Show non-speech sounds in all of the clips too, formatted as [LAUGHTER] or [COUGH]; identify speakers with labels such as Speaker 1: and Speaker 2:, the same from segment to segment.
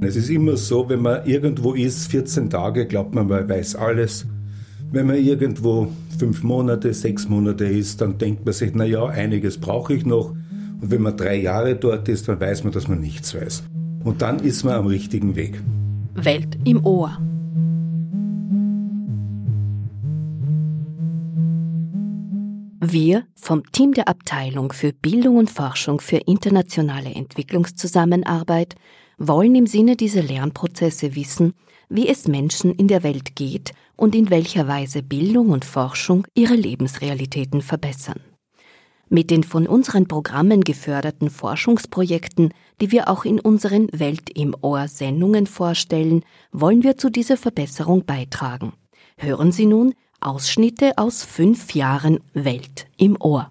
Speaker 1: Es ist immer so, wenn man irgendwo ist, 14 Tage, glaubt man, man weiß alles. Wenn man irgendwo fünf Monate, sechs Monate ist, dann denkt man sich, na ja, einiges brauche ich noch. Und wenn man drei Jahre dort ist, dann weiß man, dass man nichts weiß. Und dann ist man am richtigen Weg.
Speaker 2: Welt im Ohr. Wir vom Team der Abteilung für Bildung und Forschung für internationale Entwicklungszusammenarbeit wollen im Sinne dieser Lernprozesse wissen, wie es Menschen in der Welt geht und in welcher Weise Bildung und Forschung ihre Lebensrealitäten verbessern. Mit den von unseren Programmen geförderten Forschungsprojekten, die wir auch in unseren Welt im Ohr Sendungen vorstellen, wollen wir zu dieser Verbesserung beitragen. Hören Sie nun Ausschnitte aus fünf Jahren Welt im Ohr.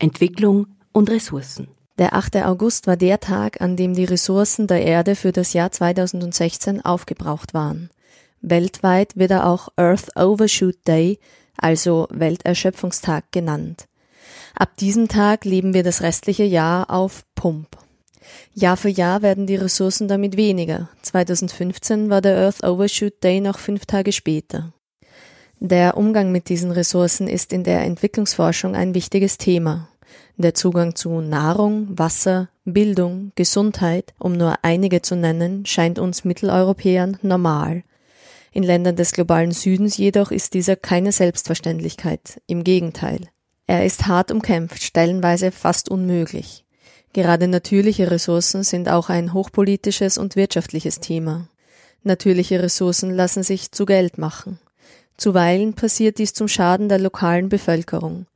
Speaker 2: Entwicklung und Ressourcen.
Speaker 3: Der 8. August war der Tag, an dem die Ressourcen der Erde für das Jahr 2016 aufgebraucht waren. Weltweit wird er auch Earth Overshoot Day, also Welterschöpfungstag genannt. Ab diesem Tag leben wir das restliche Jahr auf Pump. Jahr für Jahr werden die Ressourcen damit weniger. 2015 war der Earth Overshoot Day noch fünf Tage später. Der Umgang mit diesen Ressourcen ist in der Entwicklungsforschung ein wichtiges Thema. Der Zugang zu Nahrung, Wasser, Bildung, Gesundheit, um nur einige zu nennen, scheint uns Mitteleuropäern normal. In Ländern des globalen Südens jedoch ist dieser keine Selbstverständlichkeit, im Gegenteil. Er ist hart umkämpft, stellenweise fast unmöglich. Gerade natürliche Ressourcen sind auch ein hochpolitisches und wirtschaftliches Thema. Natürliche Ressourcen lassen sich zu Geld machen. Zuweilen passiert dies zum Schaden der lokalen Bevölkerung.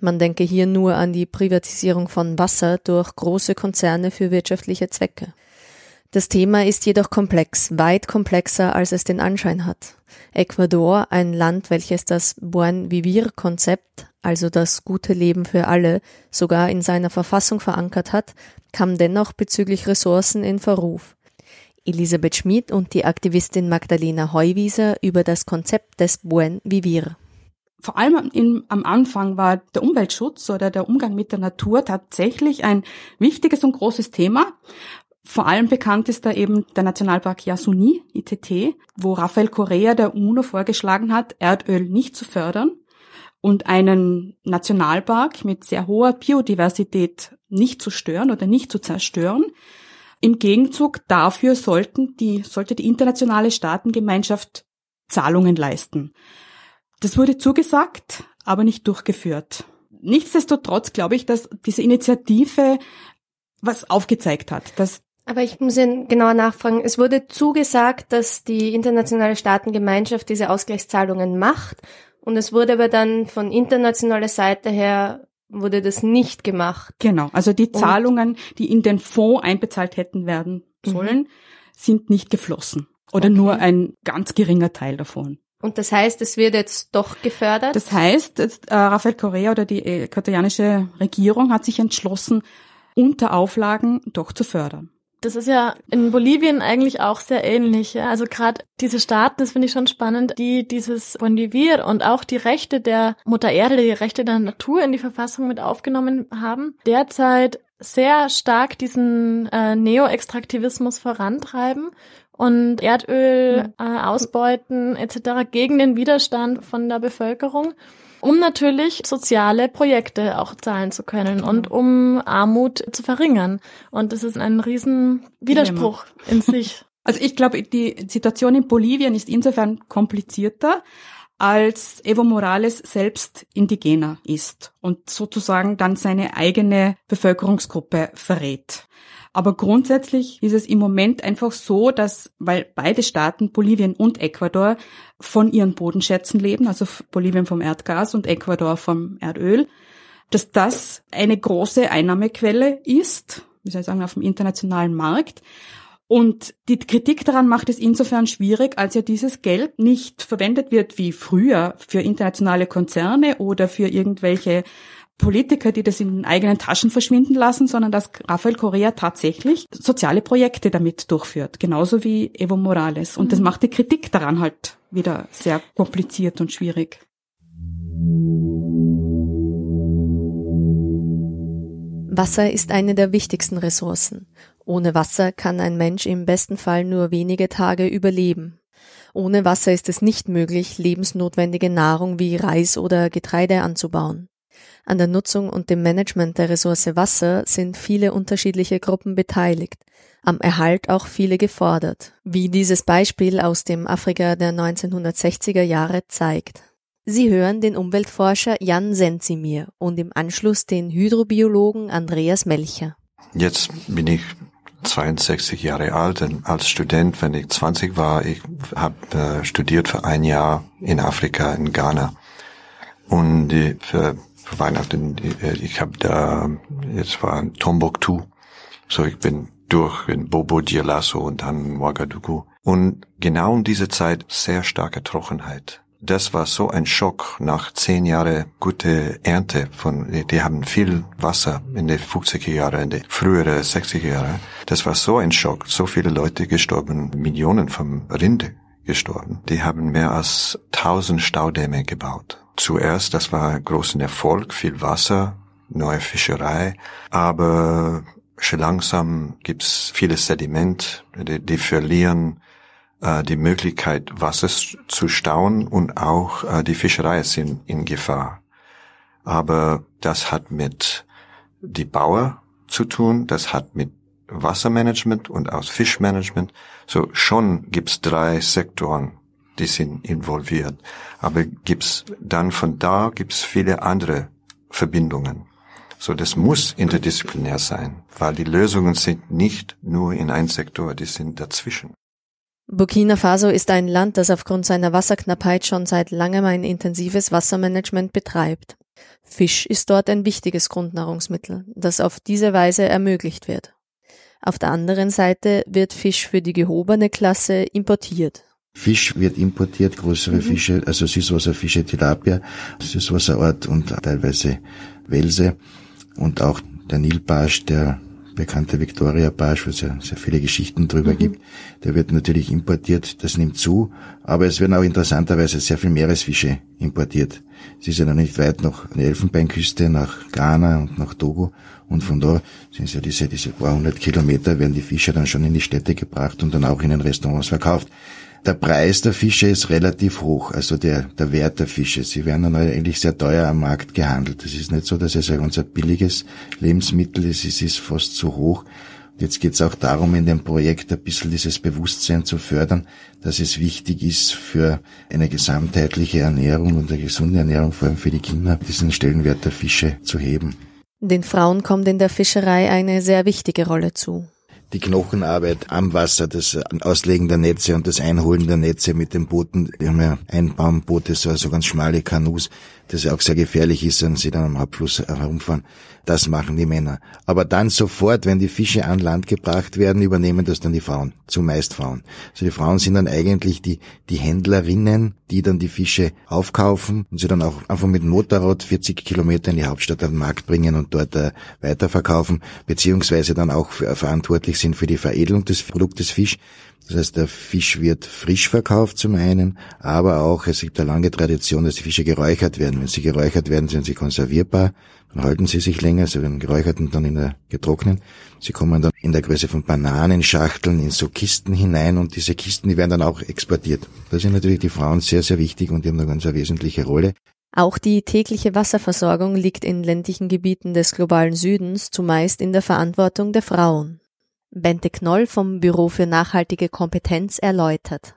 Speaker 3: Man denke hier nur an die Privatisierung von Wasser durch große Konzerne für wirtschaftliche Zwecke. Das Thema ist jedoch komplex, weit komplexer, als es den Anschein hat. Ecuador, ein Land, welches das Buen Vivir Konzept, also das gute Leben für alle, sogar in seiner Verfassung verankert hat, kam dennoch bezüglich Ressourcen in Verruf. Elisabeth Schmid und die Aktivistin Magdalena Heuwieser über das Konzept des Buen Vivir
Speaker 4: vor allem in, am Anfang war der Umweltschutz oder der Umgang mit der Natur tatsächlich ein wichtiges und großes Thema. Vor allem bekannt ist da eben der Nationalpark Yasuni, ITT, wo Rafael Correa der UNO vorgeschlagen hat, Erdöl nicht zu fördern und einen Nationalpark mit sehr hoher Biodiversität nicht zu stören oder nicht zu zerstören. Im Gegenzug dafür sollten die, sollte die internationale Staatengemeinschaft Zahlungen leisten. Das wurde zugesagt, aber nicht durchgeführt. Nichtsdestotrotz glaube ich, dass diese Initiative was aufgezeigt hat, dass
Speaker 5: aber ich muss Ihnen genauer nachfragen. Es wurde zugesagt, dass die internationale Staatengemeinschaft diese Ausgleichszahlungen macht. Und es wurde aber dann von internationaler Seite her wurde das nicht gemacht.
Speaker 4: Genau. Also die Zahlungen, und die in den Fonds einbezahlt hätten werden sollen, mhm. sind nicht geflossen. Oder okay. nur ein ganz geringer Teil davon.
Speaker 5: Und das heißt, es wird jetzt doch gefördert?
Speaker 4: Das heißt, äh, Rafael Correa oder die äquatorianische Regierung hat sich entschlossen, unter Auflagen doch zu fördern.
Speaker 6: Das ist ja in Bolivien eigentlich auch sehr ähnlich. Ja? Also gerade diese Staaten, das finde ich schon spannend, die dieses Bondivir und auch die Rechte der Mutter Erde, die Rechte der Natur in die Verfassung mit aufgenommen haben, derzeit sehr stark diesen äh, Neo-Extraktivismus vorantreiben und Erdöl äh, ausbeuten etc. gegen den Widerstand von der Bevölkerung, um natürlich soziale Projekte auch zahlen zu können und um Armut zu verringern. Und das ist ein riesen Widerspruch in sich. [LAUGHS]
Speaker 4: Also ich glaube, die Situation in Bolivien ist insofern komplizierter, als Evo Morales selbst indigener ist und sozusagen dann seine eigene Bevölkerungsgruppe verrät. Aber grundsätzlich ist es im Moment einfach so, dass, weil beide Staaten, Bolivien und Ecuador, von ihren Bodenschätzen leben, also Bolivien vom Erdgas und Ecuador vom Erdöl, dass das eine große Einnahmequelle ist, wie soll ich sagen, auf dem internationalen Markt. Und die Kritik daran macht es insofern schwierig, als ja dieses Geld nicht verwendet wird wie früher für internationale Konzerne oder für irgendwelche Politiker, die das in eigenen Taschen verschwinden lassen, sondern dass Rafael Correa tatsächlich soziale Projekte damit durchführt, genauso wie Evo Morales. Und das mhm. macht die Kritik daran halt wieder sehr kompliziert und schwierig.
Speaker 3: Wasser ist eine der wichtigsten Ressourcen. Ohne Wasser kann ein Mensch im besten Fall nur wenige Tage überleben. Ohne Wasser ist es nicht möglich, lebensnotwendige Nahrung wie Reis oder Getreide anzubauen. An der Nutzung und dem Management der Ressource Wasser sind viele unterschiedliche Gruppen beteiligt, am Erhalt auch viele gefordert, wie dieses Beispiel aus dem Afrika der 1960er Jahre zeigt. Sie hören den Umweltforscher Jan Senzimir und im Anschluss den Hydrobiologen Andreas Melcher.
Speaker 7: Jetzt bin ich 62 Jahre alt und als Student, wenn ich 20 war, ich habe äh, studiert für ein Jahr in Afrika, in Ghana. Und die, für, Weihnachten, äh, ich habe da, jetzt war Tombouctou, so ich bin durch in Bobo Dioulasso und dann Ouagadougou. Und genau in dieser Zeit sehr starke Trockenheit das war so ein Schock nach zehn Jahre gute Ernte von, die haben viel Wasser in den 50er Jahren, in den früheren 60er Jahren. Das war so ein Schock. So viele Leute gestorben, Millionen von Rinde gestorben. Die haben mehr als tausend Staudämme gebaut. Zuerst, das war ein großer Erfolg, viel Wasser, neue Fischerei, aber schon langsam gibt's viele Sediment, die, die verlieren äh, die Möglichkeit, Wasser zu stauen und auch äh, die Fischerei sind in Gefahr. Aber das hat mit die Bauer zu tun, das hat mit Wassermanagement und aus Fischmanagement. So schon gibt's drei Sektoren, die sind involviert. Aber gibt's dann von da gibt's viele andere Verbindungen. So, das muss interdisziplinär sein, weil die Lösungen sind nicht nur in ein Sektor, die sind dazwischen.
Speaker 3: Burkina Faso ist ein Land, das aufgrund seiner Wasserknappheit schon seit langem ein intensives Wassermanagement betreibt. Fisch ist dort ein wichtiges Grundnahrungsmittel, das auf diese Weise ermöglicht wird. Auf der anderen Seite wird Fisch für die gehobene Klasse importiert.
Speaker 8: Fisch wird importiert, größere mhm. Fische, also Süßwasserfische, Tilapia, Süßwasserort und teilweise Welse und auch der Nilbarsch, der bekannte Victoria Barsch, wo es ja sehr viele Geschichten drüber mhm. gibt, der wird natürlich importiert, das nimmt zu, aber es werden auch interessanterweise sehr viel Meeresfische importiert. Es ist ja noch nicht weit nach der Elfenbeinküste, nach Ghana und nach Togo und von da sind es ja diese, diese paar hundert Kilometer, werden die Fische dann schon in die Städte gebracht und dann auch in den Restaurants verkauft. Der Preis der Fische ist relativ hoch, also der, der Wert der Fische. Sie werden dann eigentlich sehr teuer am Markt gehandelt. Es ist nicht so, dass es ein ganz billiges Lebensmittel ist, es ist fast zu hoch. Jetzt geht es auch darum, in dem Projekt ein bisschen dieses Bewusstsein zu fördern, dass es wichtig ist, für eine gesamtheitliche Ernährung und eine gesunde Ernährung, vor allem für die Kinder, diesen Stellenwert der Fische zu heben.
Speaker 3: Den Frauen kommt in der Fischerei eine sehr wichtige Rolle zu
Speaker 8: die Knochenarbeit am Wasser, das Auslegen der Netze und das Einholen der Netze mit den Booten. Die haben ja Einbaumboote, so also ganz schmale Kanus, das ja auch sehr gefährlich ist, wenn sie dann am Abfluss herumfahren. Das machen die Männer. Aber dann sofort, wenn die Fische an Land gebracht werden, übernehmen das dann die Frauen, zumeist Frauen. Also die Frauen sind dann eigentlich die, die Händlerinnen, die dann die Fische aufkaufen und sie dann auch einfach mit Motorrad 40 Kilometer in die Hauptstadt auf den Markt bringen und dort äh, weiterverkaufen, beziehungsweise dann auch verantwortlich sind für die Veredelung des Produktes Fisch. Das heißt, der Fisch wird frisch verkauft zum einen, aber auch es gibt eine lange Tradition, dass die Fische geräuchert werden. Wenn sie geräuchert werden, sind sie konservierbar, dann halten sie sich länger, sie werden geräuchert und dann in der getrocknet. Sie kommen dann in der Größe von Bananenschachteln in so Kisten hinein und diese Kisten, die werden dann auch exportiert. Da sind natürlich die Frauen sehr, sehr wichtig und die haben eine ganz wesentliche Rolle.
Speaker 3: Auch die tägliche Wasserversorgung liegt in ländlichen Gebieten des globalen Südens zumeist in der Verantwortung der Frauen. Bente Knoll vom Büro für nachhaltige Kompetenz erläutert.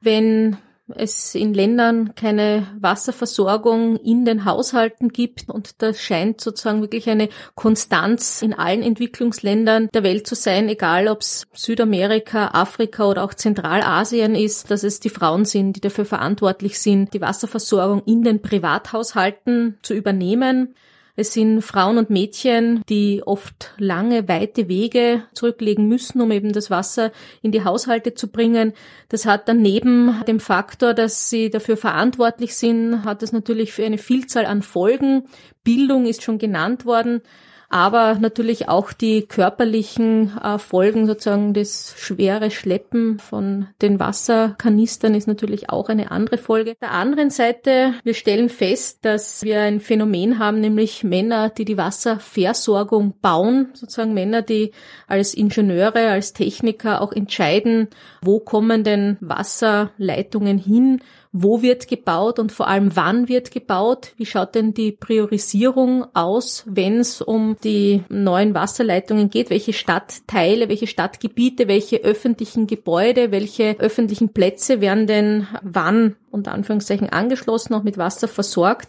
Speaker 9: Wenn es in Ländern keine Wasserversorgung in den Haushalten gibt und da scheint sozusagen wirklich eine Konstanz in allen Entwicklungsländern der Welt zu sein, egal ob es Südamerika, Afrika oder auch Zentralasien ist, dass es die Frauen sind, die dafür verantwortlich sind, die Wasserversorgung in den Privathaushalten zu übernehmen Es sind Frauen und Mädchen, die oft lange, weite Wege zurücklegen müssen, um eben das Wasser in die Haushalte zu bringen. Das hat dann neben dem Faktor, dass sie dafür verantwortlich sind, hat es natürlich für eine Vielzahl an Folgen. Bildung ist schon genannt worden aber natürlich auch die körperlichen äh, Folgen, sozusagen das schwere Schleppen von den Wasserkanistern ist natürlich auch eine andere Folge. Der anderen Seite, wir stellen fest, dass wir ein Phänomen haben, nämlich Männer, die die Wasserversorgung bauen, sozusagen Männer, die als Ingenieure, als Techniker auch entscheiden, wo kommen denn Wasserleitungen hin, wo wird gebaut und vor allem wann wird gebaut? Wie schaut denn die Priorisierung aus, wenn es um die neuen Wasserleitungen geht? Welche Stadtteile, welche Stadtgebiete, welche öffentlichen Gebäude, welche öffentlichen Plätze werden denn wann unter Anführungszeichen angeschlossen, auch mit Wasser versorgt?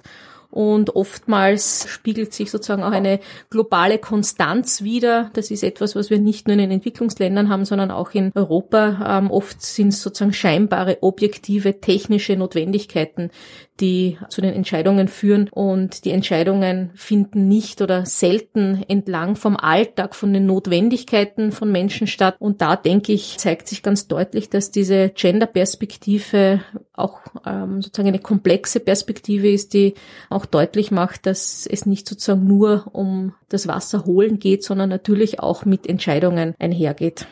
Speaker 9: Und oftmals spiegelt sich sozusagen auch eine globale Konstanz wider. Das ist etwas, was wir nicht nur in den Entwicklungsländern haben, sondern auch in Europa. Ähm, oft sind es sozusagen scheinbare, objektive, technische Notwendigkeiten, die zu den Entscheidungen führen. Und die Entscheidungen finden nicht oder selten entlang vom Alltag, von den Notwendigkeiten von Menschen statt. Und da denke ich, zeigt sich ganz deutlich, dass diese Gender-Perspektive auch ähm, sozusagen eine komplexe Perspektive ist, die auch deutlich macht, dass es nicht sozusagen nur um das Wasser holen geht, sondern natürlich auch mit Entscheidungen einhergeht.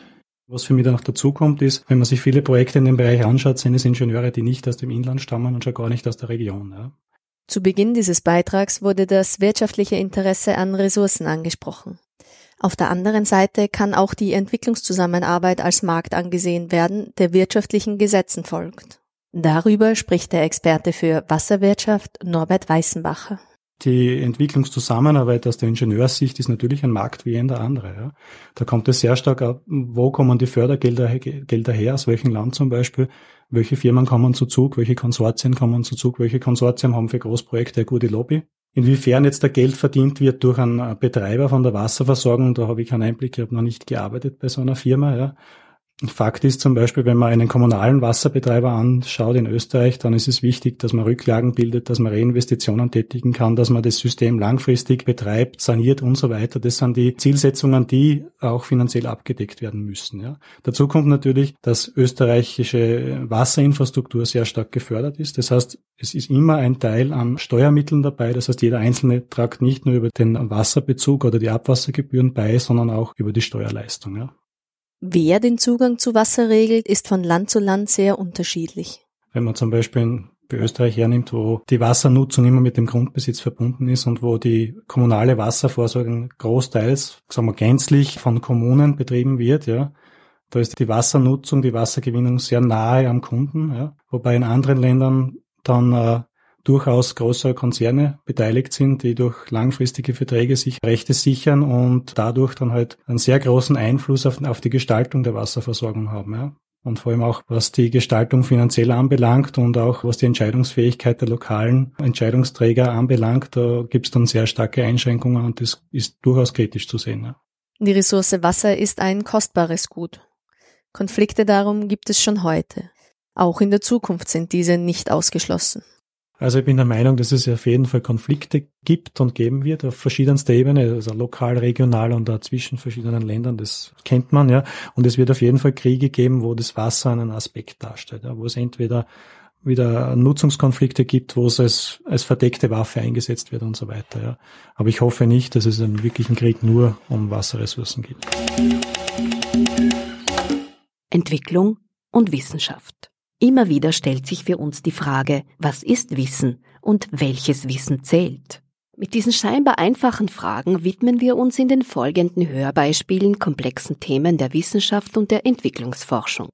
Speaker 10: Was für mich dann noch dazu kommt, ist, wenn man sich viele Projekte in dem Bereich anschaut, sind es Ingenieure, die nicht aus dem Inland stammen und schon gar nicht aus der Region. Ja.
Speaker 3: Zu Beginn dieses Beitrags wurde das wirtschaftliche Interesse an Ressourcen angesprochen. Auf der anderen Seite kann auch die Entwicklungszusammenarbeit als Markt angesehen werden, der wirtschaftlichen Gesetzen folgt. Darüber spricht der Experte für Wasserwirtschaft Norbert Weißenbacher.
Speaker 10: Die Entwicklungszusammenarbeit aus der Ingenieurssicht ist natürlich ein Markt wie jeder andere. Ja. Da kommt es sehr stark ab, wo kommen die Fördergelder Gelder her, aus welchem Land zum Beispiel, welche Firmen kommen zu Zug, welche Konsortien kommen zu Zug, welche Konsortien haben für Großprojekte eine gute Lobby. Inwiefern jetzt der Geld verdient wird durch einen Betreiber von der Wasserversorgung, da habe ich keinen Einblick, ich habe noch nicht gearbeitet bei so einer Firma. Ja. Fakt ist zum Beispiel, wenn man einen kommunalen Wasserbetreiber anschaut in Österreich, dann ist es wichtig, dass man Rücklagen bildet, dass man Reinvestitionen tätigen kann, dass man das System langfristig betreibt, saniert und so weiter. Das sind die Zielsetzungen, die auch finanziell abgedeckt werden müssen. Ja. Dazu kommt natürlich, dass österreichische Wasserinfrastruktur sehr stark gefördert ist. Das heißt, es ist immer ein Teil an Steuermitteln dabei. Das heißt, jeder Einzelne tragt nicht nur über den Wasserbezug oder die Abwassergebühren bei, sondern auch über die Steuerleistung. Ja.
Speaker 3: Wer den Zugang zu Wasser regelt, ist von Land zu Land sehr unterschiedlich.
Speaker 10: Wenn man zum Beispiel bei Österreich hernimmt, wo die Wassernutzung immer mit dem Grundbesitz verbunden ist und wo die kommunale Wasserversorgung großteils, sagen wir gänzlich von Kommunen betrieben wird, ja, da ist die Wassernutzung, die Wassergewinnung sehr nahe am Kunden, ja, wobei in anderen Ländern dann äh, durchaus größere Konzerne beteiligt sind, die durch langfristige Verträge sich Rechte sichern und dadurch dann halt einen sehr großen Einfluss auf, auf die Gestaltung der Wasserversorgung haben. Ja. Und vor allem auch, was die Gestaltung finanziell anbelangt und auch was die Entscheidungsfähigkeit der lokalen Entscheidungsträger anbelangt, da gibt es dann sehr starke Einschränkungen und das ist durchaus kritisch zu sehen. Ja.
Speaker 3: Die Ressource Wasser ist ein kostbares Gut. Konflikte darum gibt es schon heute. Auch in der Zukunft sind diese nicht ausgeschlossen.
Speaker 10: Also ich bin der Meinung, dass es auf jeden Fall Konflikte gibt und geben wird auf verschiedenster Ebene, also lokal, regional und auch zwischen verschiedenen Ländern. Das kennt man, ja. Und es wird auf jeden Fall Kriege geben, wo das Wasser einen Aspekt darstellt, ja, wo es entweder wieder Nutzungskonflikte gibt, wo es als, als verdeckte Waffe eingesetzt wird und so weiter. Ja. Aber ich hoffe nicht, dass es einen wirklichen Krieg nur um Wasserressourcen geht.
Speaker 2: Entwicklung und Wissenschaft. Immer wieder stellt sich für uns die Frage, was ist Wissen und welches Wissen zählt? Mit diesen scheinbar einfachen Fragen widmen wir uns in den folgenden Hörbeispielen komplexen Themen der Wissenschaft und der Entwicklungsforschung.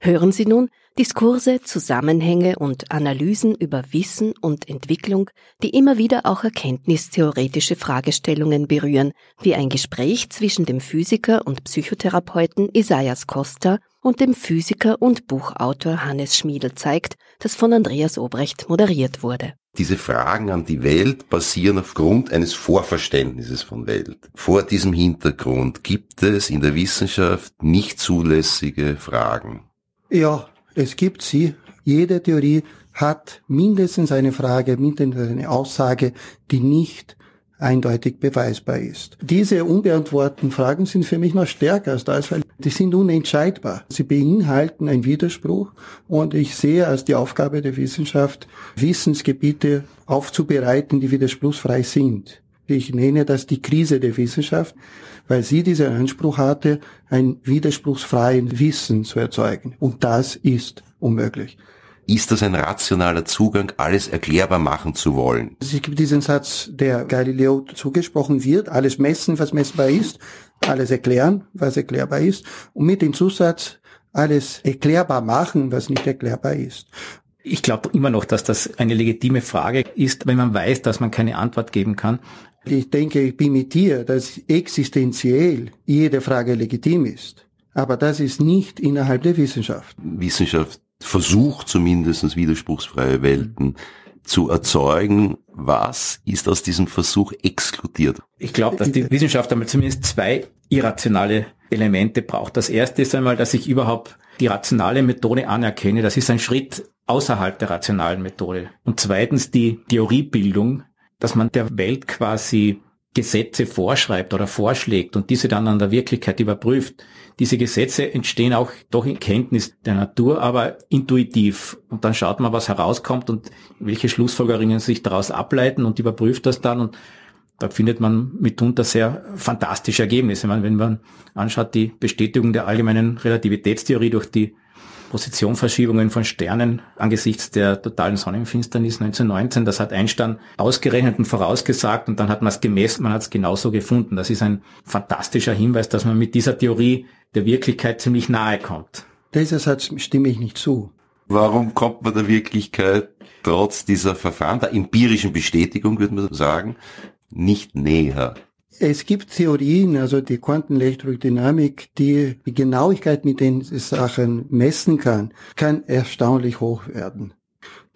Speaker 2: Hören Sie nun Diskurse, Zusammenhänge und Analysen über Wissen und Entwicklung, die immer wieder auch erkenntnistheoretische Fragestellungen berühren, wie ein Gespräch zwischen dem Physiker und Psychotherapeuten Isaias Costa und dem Physiker und Buchautor Hannes Schmiedel zeigt, das von Andreas Obrecht moderiert wurde.
Speaker 11: Diese Fragen an die Welt basieren aufgrund eines Vorverständnisses von Welt. Vor diesem Hintergrund gibt es in der Wissenschaft nicht zulässige Fragen.
Speaker 12: Ja, es gibt sie. Jede Theorie hat mindestens eine Frage, mindestens eine Aussage, die nicht eindeutig beweisbar ist. Diese unbeantworteten Fragen sind für mich noch stärker als das, weil die sind unentscheidbar. Sie beinhalten einen Widerspruch und ich sehe als die Aufgabe der Wissenschaft, Wissensgebiete aufzubereiten, die widerspruchsfrei sind. Ich nenne das die Krise der Wissenschaft, weil sie diesen Anspruch hatte, ein widerspruchsfreien Wissen zu erzeugen. Und das ist unmöglich.
Speaker 11: Ist das ein rationaler Zugang, alles erklärbar machen zu wollen?
Speaker 12: Es gibt diesen Satz, der Galileo zugesprochen wird, alles messen, was messbar ist, alles erklären, was erklärbar ist, und mit dem Zusatz, alles erklärbar machen, was nicht erklärbar ist.
Speaker 13: Ich glaube immer noch, dass das eine legitime Frage ist, wenn man weiß, dass man keine Antwort geben kann.
Speaker 12: Ich denke, ich bin mit dir, dass existenziell jede Frage legitim ist. Aber das ist nicht innerhalb der Wissenschaft.
Speaker 11: Wissenschaft versucht zumindest widerspruchsfreie Welten zu erzeugen. Was ist aus diesem Versuch exkludiert?
Speaker 13: Ich glaube, dass die Wissenschaft einmal zumindest zwei irrationale Elemente braucht. Das erste ist einmal, dass ich überhaupt die rationale Methode anerkenne. Das ist ein Schritt außerhalb der rationalen Methode. Und zweitens die Theoriebildung, dass man der Welt quasi Gesetze vorschreibt oder vorschlägt und diese dann an der Wirklichkeit überprüft. Diese Gesetze entstehen auch doch in Kenntnis der Natur, aber intuitiv. Und dann schaut man, was herauskommt und welche Schlussfolgerungen sich daraus ableiten und überprüft das dann und da findet man mitunter sehr fantastische Ergebnisse. Meine, wenn man anschaut, die Bestätigung der allgemeinen Relativitätstheorie durch die Positionverschiebungen von Sternen angesichts der totalen Sonnenfinsternis 1919. Das hat Einstein ausgerechnet und vorausgesagt und dann hat man es gemessen, man hat es genauso gefunden. Das ist ein fantastischer Hinweis, dass man mit dieser Theorie der Wirklichkeit ziemlich nahe kommt.
Speaker 12: Dieser Satz stimme ich nicht zu.
Speaker 11: Warum kommt man der Wirklichkeit trotz dieser Verfahren, der empirischen Bestätigung, würde man sagen, nicht näher?
Speaker 12: Es gibt Theorien, also die Quantenelektrodynamik, die die Genauigkeit, mit den Sachen messen kann, kann erstaunlich hoch werden.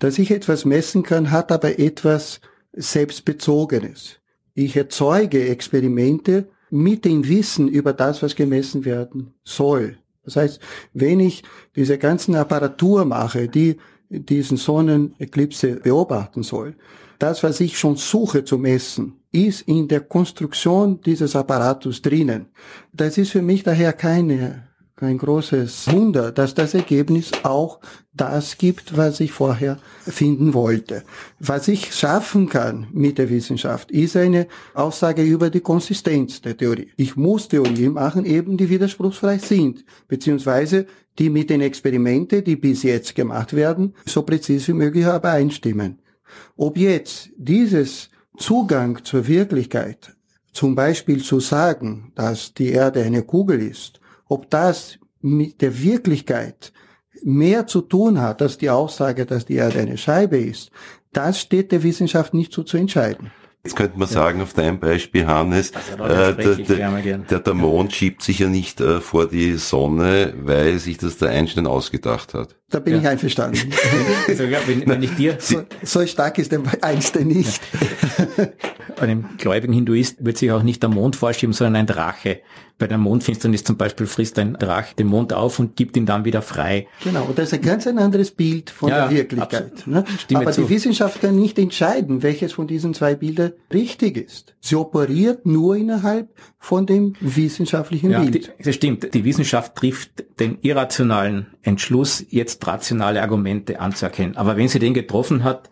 Speaker 12: Dass ich etwas messen kann, hat aber etwas Selbstbezogenes. Ich erzeuge Experimente mit dem Wissen über das, was gemessen werden soll. Das heißt, wenn ich diese ganzen Apparatur mache, die diesen Sonneneklipse beobachten soll, das, was ich schon suche zu messen, ist in der Konstruktion dieses Apparatus drinnen. Das ist für mich daher keine, kein großes Wunder, dass das Ergebnis auch das gibt, was ich vorher finden wollte. Was ich schaffen kann mit der Wissenschaft, ist eine Aussage über die Konsistenz der Theorie. Ich muss Theorien machen, eben die widerspruchsfrei sind, beziehungsweise die mit den Experimenten, die bis jetzt gemacht werden, so präzise wie möglich aber einstimmen. Ob jetzt dieses Zugang zur Wirklichkeit, zum Beispiel zu sagen, dass die Erde eine Kugel ist, ob das mit der Wirklichkeit mehr zu tun hat als die Aussage, dass die Erde eine Scheibe ist, das steht der Wissenschaft nicht so zu entscheiden.
Speaker 11: Jetzt könnte man sagen, auf deinem Beispiel, Hannes, äh, der, der, der, Mond schiebt sich ja nicht äh, vor die Sonne, weil sich das der Einstein ausgedacht hat.
Speaker 12: Da bin ja. ich einverstanden. [LAUGHS]
Speaker 13: also, ja, wenn, wenn ich dir,
Speaker 12: so, so stark ist der Einstein nicht.
Speaker 13: Einem gläubigen Hinduist wird sich auch nicht der Mond vorschieben, sondern ein Drache. Bei der Mondfinsternis zum Beispiel frisst ein Drache den Mond auf und gibt ihn dann wieder frei.
Speaker 12: Genau, und das ist ein ganz ein anderes Bild von ja, der Wirklichkeit. Ne? Aber zu. die Wissenschaft kann nicht entscheiden, welches von diesen zwei Bildern richtig ist. Sie operiert nur innerhalb von dem wissenschaftlichen Bild.
Speaker 13: Die, das stimmt. Die Wissenschaft trifft den irrationalen Entschluss, jetzt rationale Argumente anzuerkennen. Aber wenn sie den getroffen hat,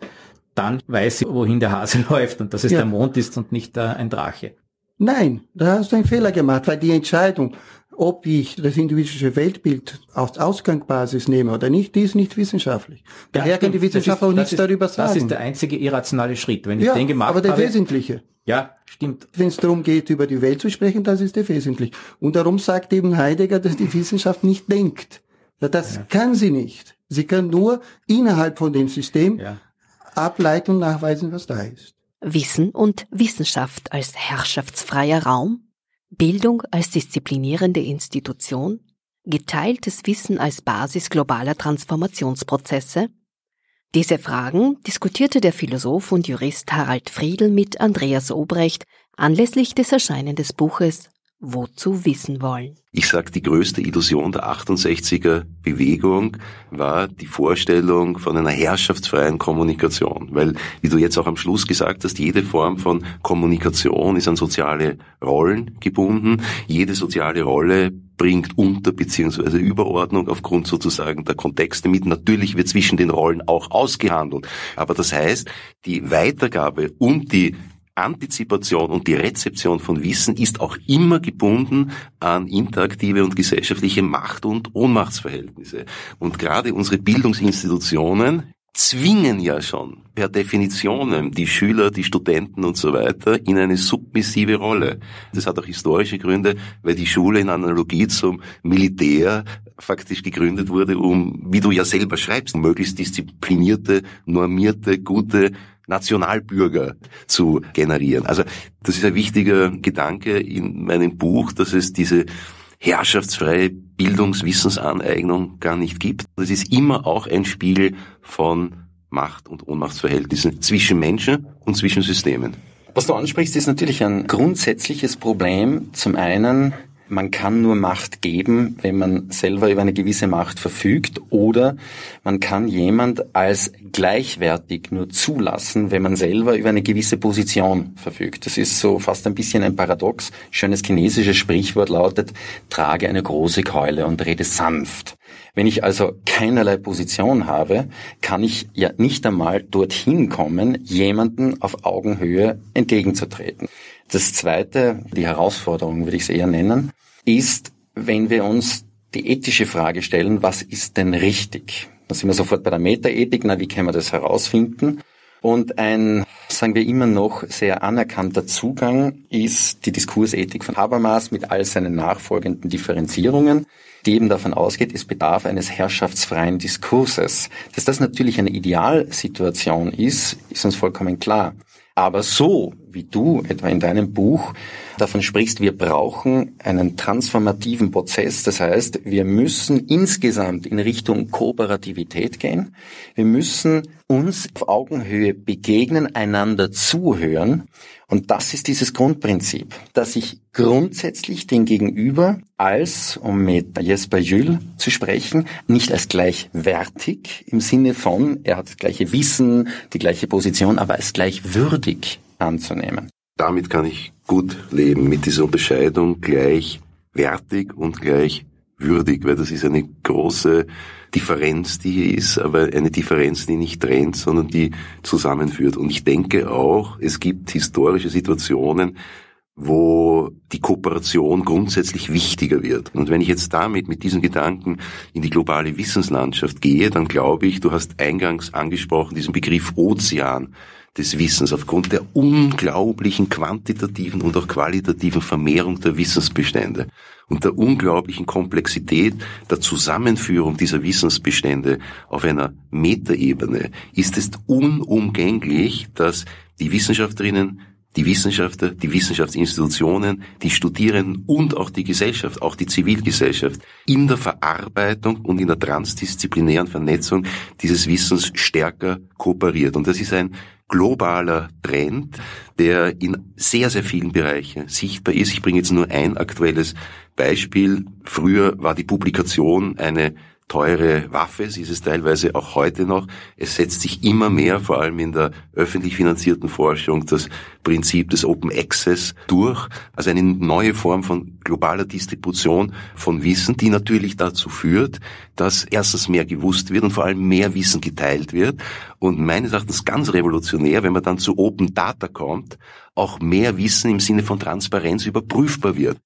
Speaker 13: dann weiß sie, wohin der Hase [LAUGHS] läuft und dass es ja. der Mond ist und nicht äh, ein Drache.
Speaker 12: Nein, da hast du einen Fehler gemacht, weil die Entscheidung, ob ich das individuelle Weltbild als Ausgangsbasis nehme oder nicht, die ist nicht wissenschaftlich. Daher ja, kann die Wissenschaft auch nichts
Speaker 13: ist,
Speaker 12: darüber sagen.
Speaker 13: Das ist der einzige irrationale Schritt. Wenn ich
Speaker 12: ja,
Speaker 13: den gemacht
Speaker 12: aber der
Speaker 13: habe,
Speaker 12: wesentliche.
Speaker 13: Ja, stimmt.
Speaker 12: Wenn es darum geht, über die Welt zu sprechen, das ist der wesentlich. Und darum sagt eben Heidegger, dass die Wissenschaft nicht denkt. Das ja. kann sie nicht. Sie kann nur innerhalb von dem System ja. ableiten und nachweisen, was da ist.
Speaker 2: Wissen und Wissenschaft als herrschaftsfreier Raum, Bildung als disziplinierende Institution, geteiltes Wissen als Basis globaler Transformationsprozesse? Diese Fragen diskutierte der Philosoph und Jurist Harald Friedl mit Andreas Obrecht anlässlich des Erscheinen des Buches wozu wissen wollen.
Speaker 11: Ich sag, die größte Illusion der 68er Bewegung war die Vorstellung von einer herrschaftsfreien Kommunikation. Weil, wie du jetzt auch am Schluss gesagt hast, jede Form von Kommunikation ist an soziale Rollen gebunden. Jede soziale Rolle bringt Unter- bzw. Überordnung aufgrund sozusagen der Kontexte mit. Natürlich wird zwischen den Rollen auch ausgehandelt. Aber das heißt, die Weitergabe und die Antizipation und die Rezeption von Wissen ist auch immer gebunden an interaktive und gesellschaftliche Macht- und Ohnmachtsverhältnisse. Und gerade unsere Bildungsinstitutionen zwingen ja schon per Definition die Schüler, die Studenten und so weiter in eine submissive Rolle. Das hat auch historische Gründe, weil die Schule in Analogie zum Militär faktisch gegründet wurde, um, wie du ja selber schreibst, möglichst disziplinierte, normierte, gute Nationalbürger zu generieren. Also das ist ein wichtiger Gedanke in meinem Buch, dass es diese herrschaftsfreie Bildungswissensaneignung gar nicht gibt. Es ist immer auch ein Spiegel von Macht- und Ohnmachtsverhältnissen zwischen Menschen und zwischen Systemen.
Speaker 14: Was du ansprichst, ist natürlich ein grundsätzliches Problem. Zum einen man kann nur Macht geben, wenn man selber über eine gewisse Macht verfügt oder man kann jemand als gleichwertig nur zulassen, wenn man selber über eine gewisse Position verfügt. Das ist so fast ein bisschen ein Paradox. Schönes chinesisches Sprichwort lautet, trage eine große Keule und rede sanft. Wenn ich also keinerlei Position habe, kann ich ja nicht einmal dorthin kommen, jemanden auf Augenhöhe entgegenzutreten. Das zweite, die Herausforderung würde ich es eher nennen, ist, wenn wir uns die ethische Frage stellen, was ist denn richtig? Da sind wir sofort bei der Metaethik, na, wie können wir das herausfinden? Und ein, sagen wir immer noch, sehr anerkannter Zugang ist die Diskursethik von Habermas mit all seinen nachfolgenden Differenzierungen, die eben davon ausgeht, es bedarf eines herrschaftsfreien Diskurses. Dass das natürlich eine Idealsituation ist, ist uns vollkommen klar. Aber so, wie du etwa in deinem Buch davon sprichst, wir brauchen einen transformativen Prozess. Das heißt, wir müssen insgesamt in Richtung Kooperativität gehen. Wir müssen uns auf Augenhöhe begegnen, einander zuhören. Und das ist dieses Grundprinzip, dass ich grundsätzlich den Gegenüber als, um mit Jesper Jules zu sprechen, nicht als gleichwertig im Sinne von, er hat das gleiche Wissen, die gleiche Position, aber als gleichwürdig anzunehmen.
Speaker 11: Damit kann ich gut leben, mit dieser Unterscheidung gleichwertig und gleichwürdig, weil das ist eine große Differenz, die hier ist, aber eine Differenz, die nicht trennt, sondern die zusammenführt. Und ich denke auch, es gibt historische Situationen, wo die Kooperation grundsätzlich wichtiger wird. Und wenn ich jetzt damit, mit diesen Gedanken in die globale Wissenslandschaft gehe, dann glaube ich, du hast eingangs angesprochen, diesen Begriff Ozean des Wissens. Aufgrund der unglaublichen quantitativen und auch qualitativen Vermehrung der Wissensbestände und der unglaublichen Komplexität der Zusammenführung dieser Wissensbestände auf einer Metaebene ist es unumgänglich, dass die Wissenschaftlerinnen die Wissenschaftler, die Wissenschaftsinstitutionen, die Studierenden und auch die Gesellschaft, auch die Zivilgesellschaft in der Verarbeitung und in der transdisziplinären Vernetzung dieses Wissens stärker kooperiert. Und das ist ein globaler Trend, der in sehr, sehr vielen Bereichen sichtbar ist. Ich bringe jetzt nur ein aktuelles Beispiel. Früher war die Publikation eine teure Waffe, sie ist es teilweise auch heute noch. Es setzt sich immer mehr, vor allem in der öffentlich finanzierten Forschung, das Prinzip des Open Access durch. Also eine neue Form von globaler Distribution von Wissen, die natürlich dazu führt, dass erstens mehr gewusst wird und vor allem mehr Wissen geteilt wird. Und meines Erachtens ganz revolutionär, wenn man dann zu Open Data kommt, auch mehr Wissen im Sinne von Transparenz überprüfbar wird.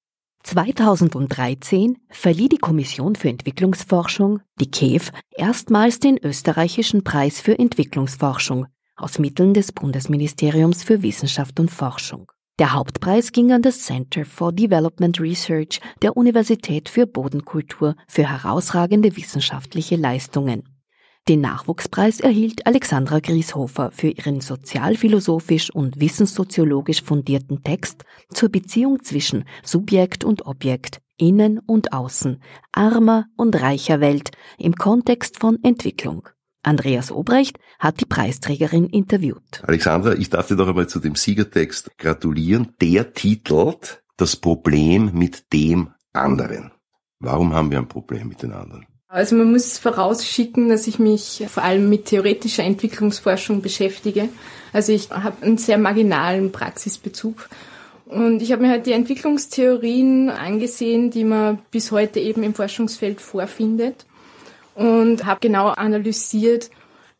Speaker 2: 2013 verlieh die Kommission für Entwicklungsforschung, die KEF, erstmals den österreichischen Preis für Entwicklungsforschung aus Mitteln des Bundesministeriums für Wissenschaft und Forschung. Der Hauptpreis ging an das Center for Development Research der Universität für Bodenkultur für herausragende wissenschaftliche Leistungen. Den Nachwuchspreis erhielt Alexandra Grieshofer für ihren sozialphilosophisch und wissenssoziologisch fundierten Text zur Beziehung zwischen Subjekt und Objekt, Innen und Außen, armer und reicher Welt im Kontext von Entwicklung. Andreas Obrecht hat die Preisträgerin interviewt.
Speaker 11: Alexandra, ich darf dir doch einmal zu dem Siegertext gratulieren. Der titelt das Problem mit dem anderen. Warum haben wir ein Problem mit den anderen?
Speaker 6: Also man muss vorausschicken, dass ich mich vor allem mit theoretischer Entwicklungsforschung beschäftige. Also ich habe einen sehr marginalen Praxisbezug. Und ich habe mir halt die Entwicklungstheorien angesehen, die man bis heute eben im Forschungsfeld vorfindet und habe genau analysiert,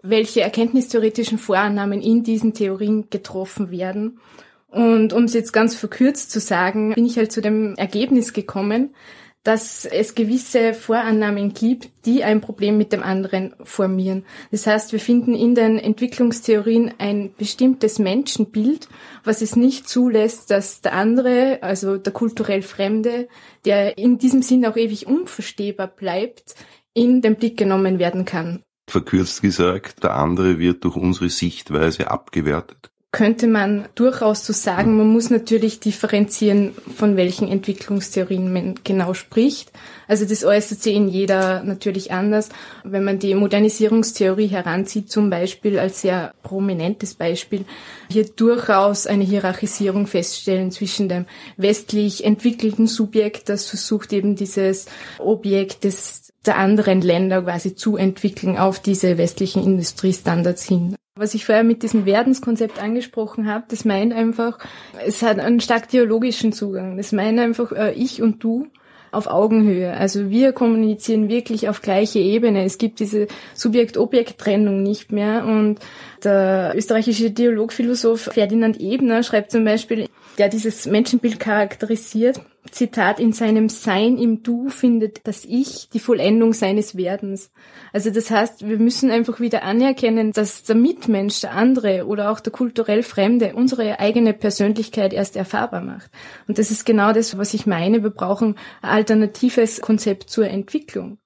Speaker 6: welche erkenntnistheoretischen Vorannahmen in diesen Theorien getroffen werden. Und um es jetzt ganz verkürzt zu sagen, bin ich halt zu dem Ergebnis gekommen, dass es gewisse Vorannahmen gibt, die ein Problem mit dem anderen formieren. Das heißt, wir finden in den Entwicklungstheorien ein bestimmtes Menschenbild, was es nicht zulässt, dass der andere, also der kulturell Fremde, der in diesem Sinn auch ewig unverstehbar bleibt, in den Blick genommen werden kann.
Speaker 11: Verkürzt gesagt, der andere wird durch unsere Sichtweise abgewertet
Speaker 6: könnte man durchaus so sagen. Man muss natürlich differenzieren, von welchen Entwicklungstheorien man genau spricht. Also das äußert sich in jeder natürlich anders. Wenn man die Modernisierungstheorie heranzieht, zum Beispiel als sehr prominentes Beispiel, hier durchaus eine Hierarchisierung feststellen zwischen dem westlich entwickelten Subjekt, das versucht eben dieses Objekt des der anderen Länder quasi zu entwickeln auf diese westlichen Industriestandards hin. Was ich vorher mit diesem Werdenskonzept angesprochen habe, das meint einfach, es hat einen stark theologischen Zugang. Das meint einfach äh, ich und du auf Augenhöhe. Also wir kommunizieren wirklich auf gleiche Ebene. Es gibt diese Subjekt-Objekt-Trennung nicht mehr. Und der österreichische Dialogphilosoph Ferdinand Ebner schreibt zum Beispiel, der dieses Menschenbild charakterisiert, Zitat, in seinem Sein im Du findet das Ich die Vollendung seines Werdens. Also das heißt, wir müssen einfach wieder anerkennen, dass der Mitmensch, der andere oder auch der kulturell Fremde unsere eigene Persönlichkeit erst erfahrbar macht. Und das ist genau das, was ich meine. Wir brauchen ein alternatives Konzept zur Entwicklung.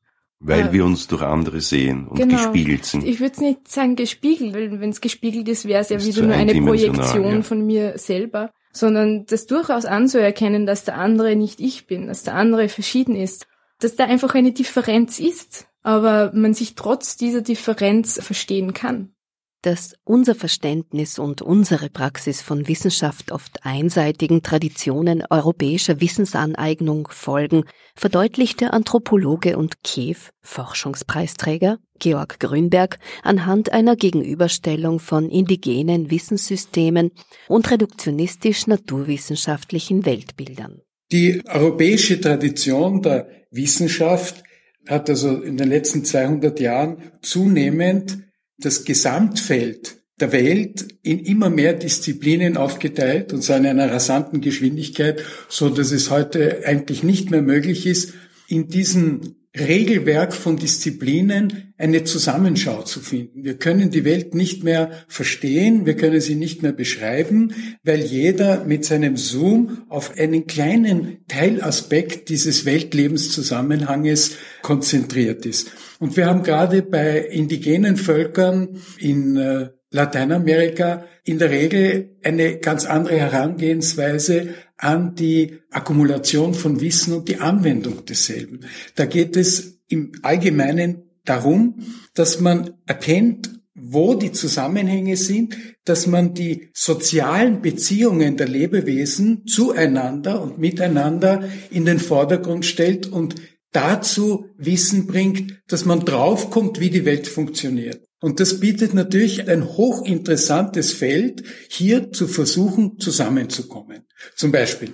Speaker 11: Weil ja. wir uns durch andere sehen und genau. gespiegelt sind.
Speaker 6: Ich würde nicht sagen gespiegelt, weil wenn es gespiegelt ist, wäre es ja wieder nur eine Projektion ja. von mir selber sondern das durchaus anzuerkennen, dass der andere nicht ich bin, dass der andere verschieden ist, dass da einfach eine Differenz ist, aber man sich trotz dieser Differenz verstehen kann
Speaker 2: dass unser Verständnis und unsere Praxis von Wissenschaft oft einseitigen Traditionen europäischer Wissensaneignung folgen, verdeutlicht der Anthropologe und KEF Forschungspreisträger Georg Grünberg anhand einer Gegenüberstellung von indigenen Wissenssystemen und reduktionistisch naturwissenschaftlichen Weltbildern.
Speaker 15: Die europäische Tradition der Wissenschaft hat also in den letzten 200 Jahren zunehmend das Gesamtfeld der Welt in immer mehr Disziplinen aufgeteilt und zwar in einer rasanten Geschwindigkeit, so dass es heute eigentlich nicht mehr möglich ist, in diesem Regelwerk von Disziplinen eine Zusammenschau zu finden. Wir können die Welt nicht mehr verstehen, wir können sie nicht mehr beschreiben, weil jeder mit seinem Zoom auf einen kleinen Teilaspekt dieses Weltlebenszusammenhanges konzentriert ist. Und wir haben gerade bei indigenen Völkern in äh, Lateinamerika in der Regel eine ganz andere Herangehensweise an die Akkumulation von Wissen und die Anwendung desselben. Da geht es im Allgemeinen darum, dass man erkennt, wo die Zusammenhänge sind, dass man die sozialen Beziehungen der Lebewesen zueinander und miteinander in den Vordergrund stellt und dazu Wissen bringt, dass man draufkommt, wie die Welt funktioniert. Und das bietet natürlich ein hochinteressantes Feld, hier zu versuchen, zusammenzukommen. Zum Beispiel,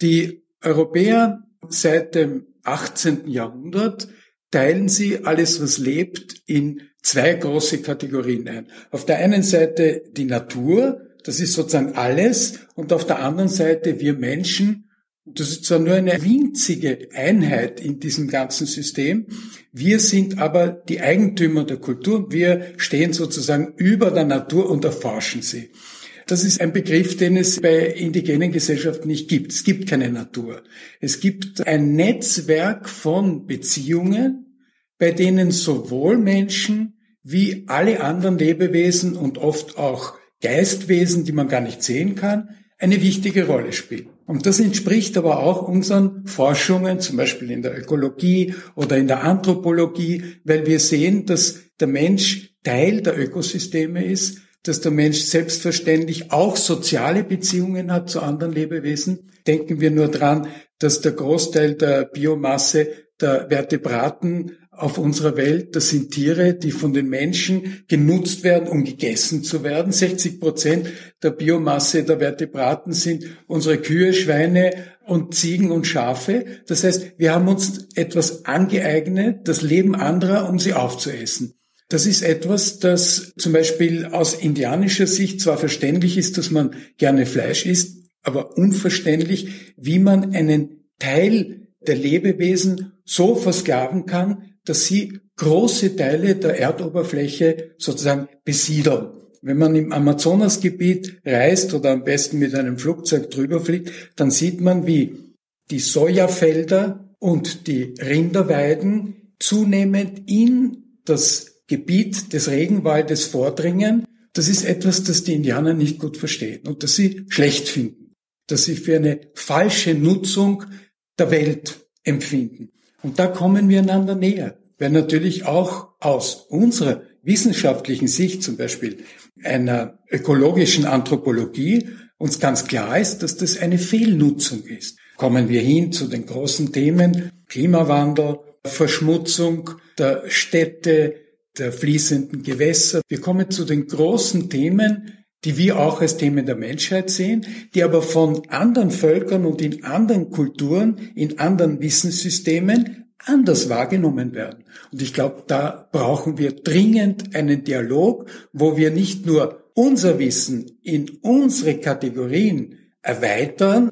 Speaker 15: die Europäer seit dem 18. Jahrhundert teilen sie alles, was lebt, in zwei große Kategorien ein. Auf der einen Seite die Natur, das ist sozusagen alles, und auf der anderen Seite wir Menschen, das ist zwar nur eine winzige Einheit in diesem ganzen System. Wir sind aber die Eigentümer der Kultur. Wir stehen sozusagen über der Natur und erforschen sie. Das ist ein Begriff, den es bei indigenen Gesellschaften nicht gibt. Es gibt keine Natur. Es gibt ein Netzwerk von Beziehungen, bei denen sowohl Menschen wie alle anderen Lebewesen und oft auch Geistwesen, die man gar nicht sehen kann, eine wichtige Rolle spielen. Und das entspricht aber auch unseren Forschungen, zum Beispiel in der Ökologie oder in der Anthropologie, weil wir sehen, dass der Mensch Teil der Ökosysteme ist, dass der Mensch selbstverständlich auch soziale Beziehungen hat zu anderen Lebewesen. Denken wir nur dran, dass der Großteil der Biomasse der Vertebraten auf unserer Welt, das sind Tiere, die von den Menschen genutzt werden, um gegessen zu werden. 60 Prozent der Biomasse der Vertebraten sind unsere Kühe, Schweine und Ziegen und Schafe. Das heißt, wir haben uns etwas angeeignet, das Leben anderer, um sie aufzuessen. Das ist etwas, das zum Beispiel aus indianischer Sicht zwar verständlich ist, dass man gerne Fleisch isst, aber unverständlich, wie man einen Teil der Lebewesen so versklaven kann, dass sie große Teile der Erdoberfläche sozusagen besiedeln. Wenn man im Amazonasgebiet reist oder am besten mit einem Flugzeug drüber fliegt, dann sieht man, wie die Sojafelder und die Rinderweiden zunehmend in das Gebiet des Regenwaldes vordringen, das ist etwas, das die Indianer nicht gut verstehen und das sie schlecht finden, dass sie für eine falsche Nutzung der Welt empfinden. Und da kommen wir einander näher, weil natürlich auch aus unserer wissenschaftlichen Sicht, zum Beispiel einer ökologischen Anthropologie, uns ganz klar ist, dass das eine Fehlnutzung ist. Kommen wir hin zu den großen Themen Klimawandel, Verschmutzung der Städte, der fließenden Gewässer. Wir kommen zu den großen Themen, die wir auch als Themen der Menschheit sehen, die aber von anderen Völkern und in anderen Kulturen, in anderen Wissenssystemen anders wahrgenommen werden. Und ich glaube, da brauchen wir dringend einen Dialog, wo wir nicht nur unser Wissen in unsere Kategorien erweitern,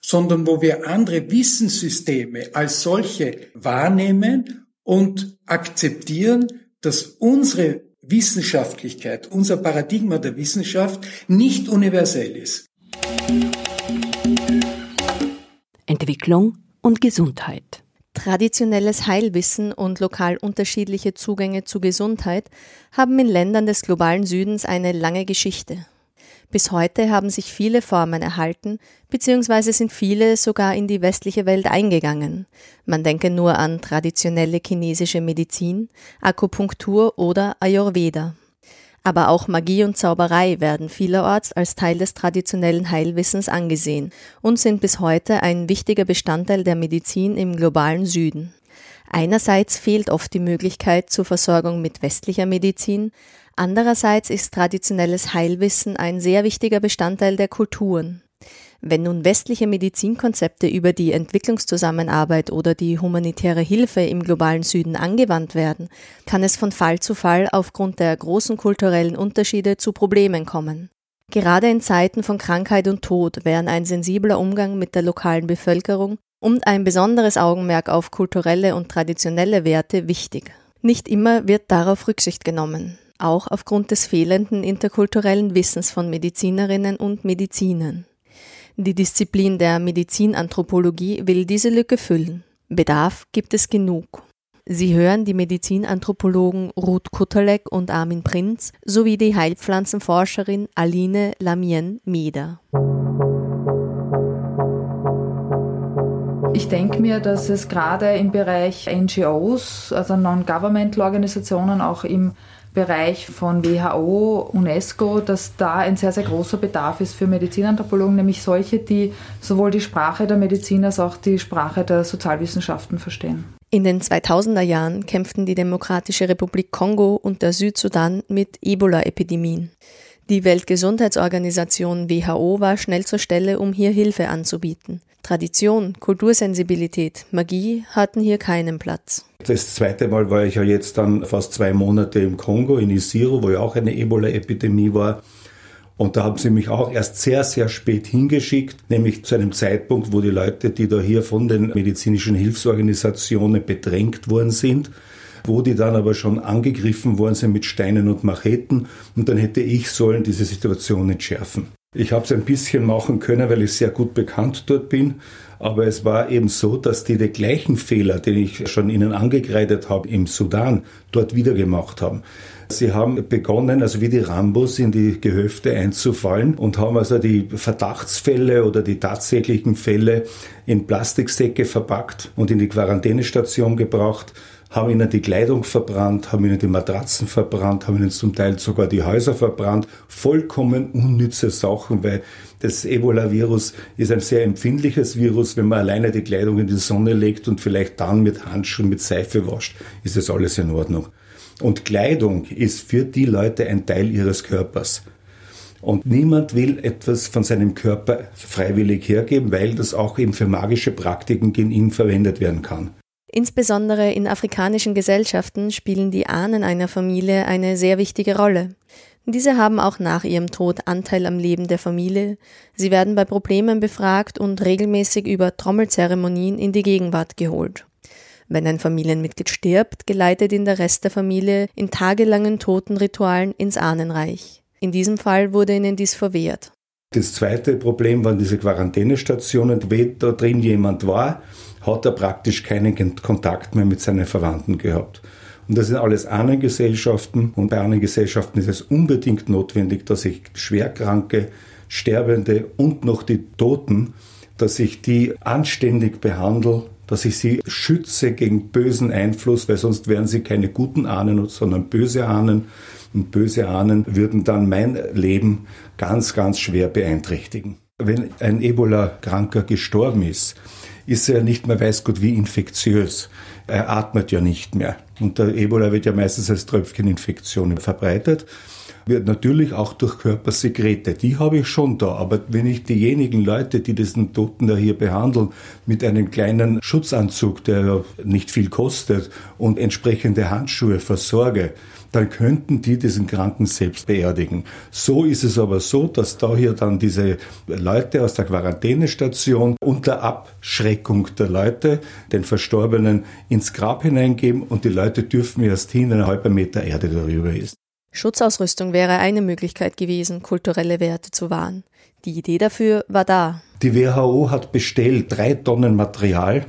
Speaker 15: sondern wo wir andere Wissenssysteme als solche wahrnehmen und akzeptieren, dass unsere Wissenschaftlichkeit, unser Paradigma der Wissenschaft nicht universell ist.
Speaker 2: Entwicklung und Gesundheit.
Speaker 3: Traditionelles Heilwissen und lokal unterschiedliche Zugänge zu Gesundheit haben in Ländern des globalen Südens eine lange Geschichte. Bis heute haben sich viele Formen erhalten, beziehungsweise sind viele sogar in die westliche Welt eingegangen. Man denke nur an traditionelle chinesische Medizin, Akupunktur oder Ayurveda. Aber auch Magie und Zauberei werden vielerorts als Teil des traditionellen Heilwissens angesehen und sind bis heute ein wichtiger Bestandteil der Medizin im globalen Süden. Einerseits fehlt oft die Möglichkeit zur Versorgung mit westlicher Medizin, Andererseits ist traditionelles Heilwissen ein sehr wichtiger Bestandteil der Kulturen. Wenn nun westliche Medizinkonzepte über die Entwicklungszusammenarbeit oder die humanitäre Hilfe im globalen Süden angewandt werden, kann es von Fall zu Fall aufgrund der großen kulturellen Unterschiede zu Problemen kommen. Gerade in Zeiten von Krankheit und Tod wären ein sensibler Umgang mit der lokalen Bevölkerung und ein besonderes Augenmerk auf kulturelle und traditionelle Werte wichtig. Nicht immer wird darauf Rücksicht genommen auch aufgrund des fehlenden interkulturellen Wissens von Medizinerinnen und Medizinern. Die Disziplin der Medizinanthropologie will diese Lücke füllen. Bedarf gibt es genug. Sie hören die Medizinanthropologen Ruth Kutterleck und Armin Prinz sowie die Heilpflanzenforscherin Aline Lamien-Meder.
Speaker 16: Ich denke mir, dass es gerade im Bereich NGOs, also Non-Governmental-Organisationen, auch im Bereich von WHO, UNESCO, dass da ein sehr, sehr großer Bedarf ist für Medizinanthropologen, nämlich solche, die sowohl die Sprache der Medizin als auch die Sprache der Sozialwissenschaften verstehen.
Speaker 3: In den 2000er Jahren kämpften die Demokratische Republik Kongo und der Südsudan mit Ebola-Epidemien. Die Weltgesundheitsorganisation WHO war schnell zur Stelle, um hier Hilfe anzubieten. Tradition, Kultursensibilität, Magie hatten hier keinen Platz.
Speaker 1: Das zweite Mal war ich ja jetzt dann fast zwei Monate im Kongo, in Isiro, wo ja auch eine Ebola-Epidemie war. Und da haben sie mich auch erst sehr, sehr spät hingeschickt, nämlich zu einem Zeitpunkt, wo die Leute, die da hier von den medizinischen Hilfsorganisationen bedrängt worden sind, wo die dann aber schon angegriffen worden sind mit Steinen und Macheten. Und dann hätte ich sollen diese Situation entschärfen. Ich habe es ein bisschen machen können, weil ich sehr gut bekannt dort bin. Aber es war eben so, dass die die gleichen Fehler, den ich schon ihnen angekreidet habe im Sudan, dort wieder gemacht haben. Sie haben begonnen, also wie die Rambos in die Gehöfte einzufallen und haben also die Verdachtsfälle oder die tatsächlichen Fälle in Plastiksäcke verpackt und in die Quarantänestation gebracht haben ihnen die Kleidung verbrannt, haben ihnen die Matratzen verbrannt, haben ihnen zum Teil sogar die Häuser verbrannt. Vollkommen unnütze Sachen, weil das Ebola-Virus ist ein sehr empfindliches Virus. Wenn man alleine die Kleidung in die Sonne legt und vielleicht dann mit Handschuhen, mit Seife wascht, ist das alles in Ordnung. Und Kleidung ist für die Leute ein Teil ihres Körpers. Und niemand will etwas von seinem Körper freiwillig hergeben, weil das auch eben für magische Praktiken gegen ihn verwendet werden kann.
Speaker 3: Insbesondere in afrikanischen Gesellschaften spielen die Ahnen einer Familie eine sehr wichtige Rolle. Diese haben auch nach ihrem Tod Anteil am Leben der Familie. Sie werden bei Problemen befragt und regelmäßig über Trommelzeremonien in die Gegenwart geholt. Wenn ein Familienmitglied stirbt, geleitet ihn der Rest der Familie in tagelangen Totenritualen ins Ahnenreich. In diesem Fall wurde ihnen dies verwehrt.
Speaker 1: Das zweite Problem waren diese Quarantänestationen. Wenn da drin jemand war, hat er praktisch keinen Kontakt mehr mit seinen Verwandten gehabt. Und das sind alles Ahnengesellschaften. Und bei Ahnengesellschaften ist es unbedingt notwendig, dass ich Schwerkranke, Sterbende und noch die Toten, dass ich die anständig behandle, dass ich sie schütze gegen bösen Einfluss, weil sonst wären sie keine guten Ahnen, sondern böse Ahnen. Und böse Ahnen würden dann mein Leben ganz, ganz schwer beeinträchtigen. Wenn ein Ebola-Kranker gestorben ist, ist er nicht mehr weiß Gott wie infektiös. Er atmet ja nicht mehr. Und der Ebola wird ja meistens als Tröpfcheninfektion verbreitet wird natürlich auch durch Körpersekrete. Die habe ich schon da. Aber wenn ich diejenigen Leute, die diesen Toten da hier behandeln, mit einem kleinen Schutzanzug, der nicht viel kostet, und entsprechende Handschuhe versorge, dann könnten die diesen Kranken selbst beerdigen. So ist es aber so, dass da hier dann diese Leute aus der Quarantänestation unter Abschreckung der Leute den Verstorbenen ins Grab hineingeben und die Leute dürfen erst hin, wenn ein halber Meter Erde darüber ist.
Speaker 3: Schutzausrüstung wäre eine Möglichkeit gewesen, kulturelle Werte zu wahren. Die Idee dafür war da.
Speaker 1: Die WHO hat bestellt drei Tonnen Material,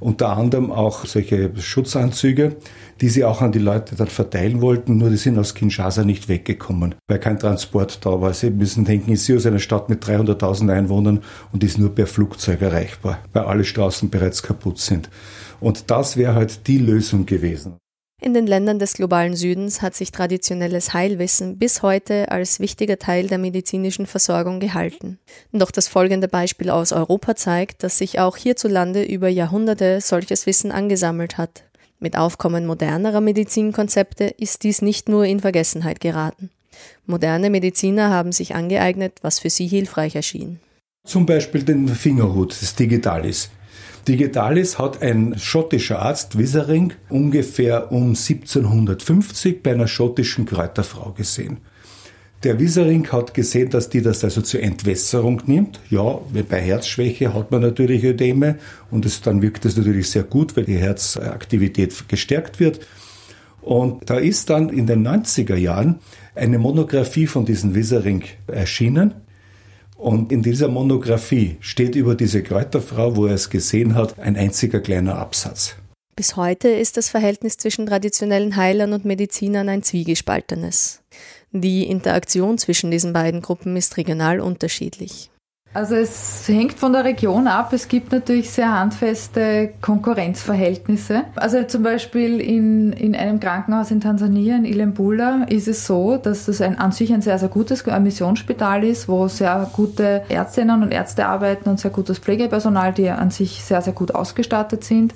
Speaker 1: unter anderem auch solche Schutzanzüge, die sie auch an die Leute dann verteilen wollten, nur die sind aus Kinshasa nicht weggekommen, weil kein Transport da war. Sie müssen denken, sie aus einer Stadt mit 300.000 Einwohnern und ist nur per Flugzeug erreichbar, weil alle Straßen bereits kaputt sind. Und das wäre halt die Lösung gewesen.
Speaker 3: In den Ländern des globalen Südens hat sich traditionelles Heilwissen bis heute als wichtiger Teil der medizinischen Versorgung gehalten. Doch das folgende Beispiel aus Europa zeigt, dass sich auch hierzulande über Jahrhunderte solches Wissen angesammelt hat. Mit Aufkommen modernerer Medizinkonzepte ist dies nicht nur in Vergessenheit geraten. Moderne Mediziner haben sich angeeignet, was für sie hilfreich erschien.
Speaker 1: Zum Beispiel den Fingerhut, das Digitalis. Digitalis hat ein schottischer Arzt, Wissering, ungefähr um 1750 bei einer schottischen Kräuterfrau gesehen. Der Wissering hat gesehen, dass die das also zur Entwässerung nimmt. Ja, bei Herzschwäche hat man natürlich Ödeme und es, dann wirkt es natürlich sehr gut, weil die Herzaktivität gestärkt wird. Und da ist dann in den 90er Jahren eine Monographie von diesem Wissering erschienen, und in dieser Monographie steht über diese Kräuterfrau, wo er es gesehen hat, ein einziger kleiner Absatz.
Speaker 3: Bis heute ist das Verhältnis zwischen traditionellen Heilern und Medizinern ein zwiegespaltenes. Die Interaktion zwischen diesen beiden Gruppen ist regional unterschiedlich.
Speaker 16: Also es hängt von der Region ab. Es gibt natürlich sehr handfeste Konkurrenzverhältnisse. Also zum Beispiel in, in einem Krankenhaus in Tansania, in Ilembula, ist es so, dass das ein, an sich ein sehr, sehr gutes Missionsspital ist, wo sehr gute Ärztinnen und Ärzte arbeiten und sehr gutes Pflegepersonal, die an sich sehr, sehr gut ausgestattet sind.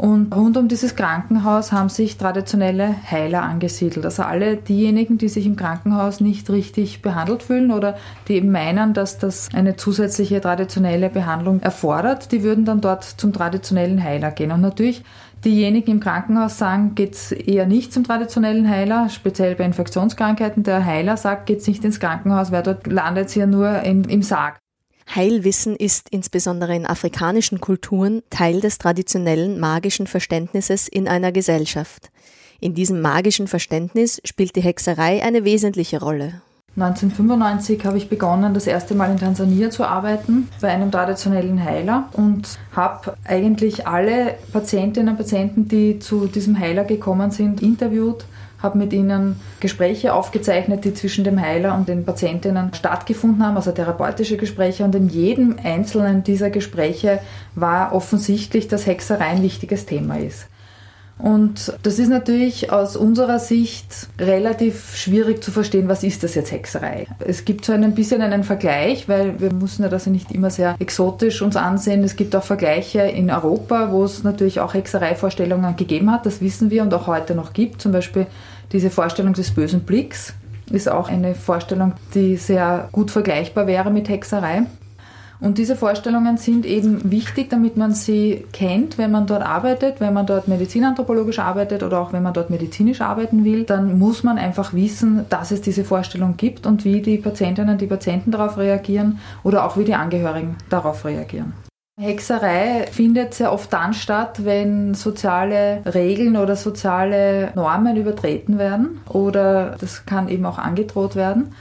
Speaker 16: Und rund um dieses Krankenhaus haben sich traditionelle Heiler angesiedelt. Also alle diejenigen, die sich im Krankenhaus nicht richtig behandelt fühlen oder die eben meinen, dass das eine zusätzliche traditionelle Behandlung erfordert, die würden dann dort zum traditionellen Heiler gehen. Und natürlich Diejenigen im Krankenhaus sagen, geht's eher nicht zum traditionellen Heiler, speziell bei Infektionskrankheiten. Der Heiler sagt, geht's nicht ins Krankenhaus, weil dort landet ja nur in, im Sarg.
Speaker 3: Heilwissen ist insbesondere in afrikanischen Kulturen Teil des traditionellen magischen Verständnisses in einer Gesellschaft. In diesem magischen Verständnis spielt die Hexerei eine wesentliche Rolle.
Speaker 16: 1995 habe ich begonnen, das erste Mal in Tansania zu arbeiten, bei einem traditionellen Heiler und habe eigentlich alle Patientinnen und Patienten, die zu diesem Heiler gekommen sind, interviewt habe mit ihnen Gespräche aufgezeichnet, die zwischen dem Heiler und den Patientinnen stattgefunden haben, also therapeutische Gespräche. Und in jedem einzelnen dieser Gespräche war offensichtlich, dass Hexerei ein wichtiges Thema ist. Und das ist natürlich aus unserer Sicht relativ schwierig zu verstehen, was ist das jetzt Hexerei. Es gibt so ein bisschen einen Vergleich, weil wir müssen ja das nicht immer sehr exotisch uns ansehen. Es gibt auch Vergleiche in Europa, wo es natürlich auch Hexereivorstellungen gegeben hat, das wissen wir und auch heute noch gibt. Zum Beispiel diese Vorstellung des bösen Blicks ist auch eine Vorstellung, die sehr gut vergleichbar wäre mit Hexerei. Und diese Vorstellungen sind eben wichtig, damit man sie kennt, wenn man dort arbeitet, wenn man dort medizinanthropologisch arbeitet oder auch wenn man dort medizinisch arbeiten will, dann muss man einfach wissen, dass es diese Vorstellung gibt und wie die Patientinnen, die Patienten darauf reagieren oder auch wie die Angehörigen darauf reagieren. Hexerei findet sehr oft dann statt, wenn soziale Regeln oder soziale Normen übertreten werden oder das kann eben auch angedroht werden.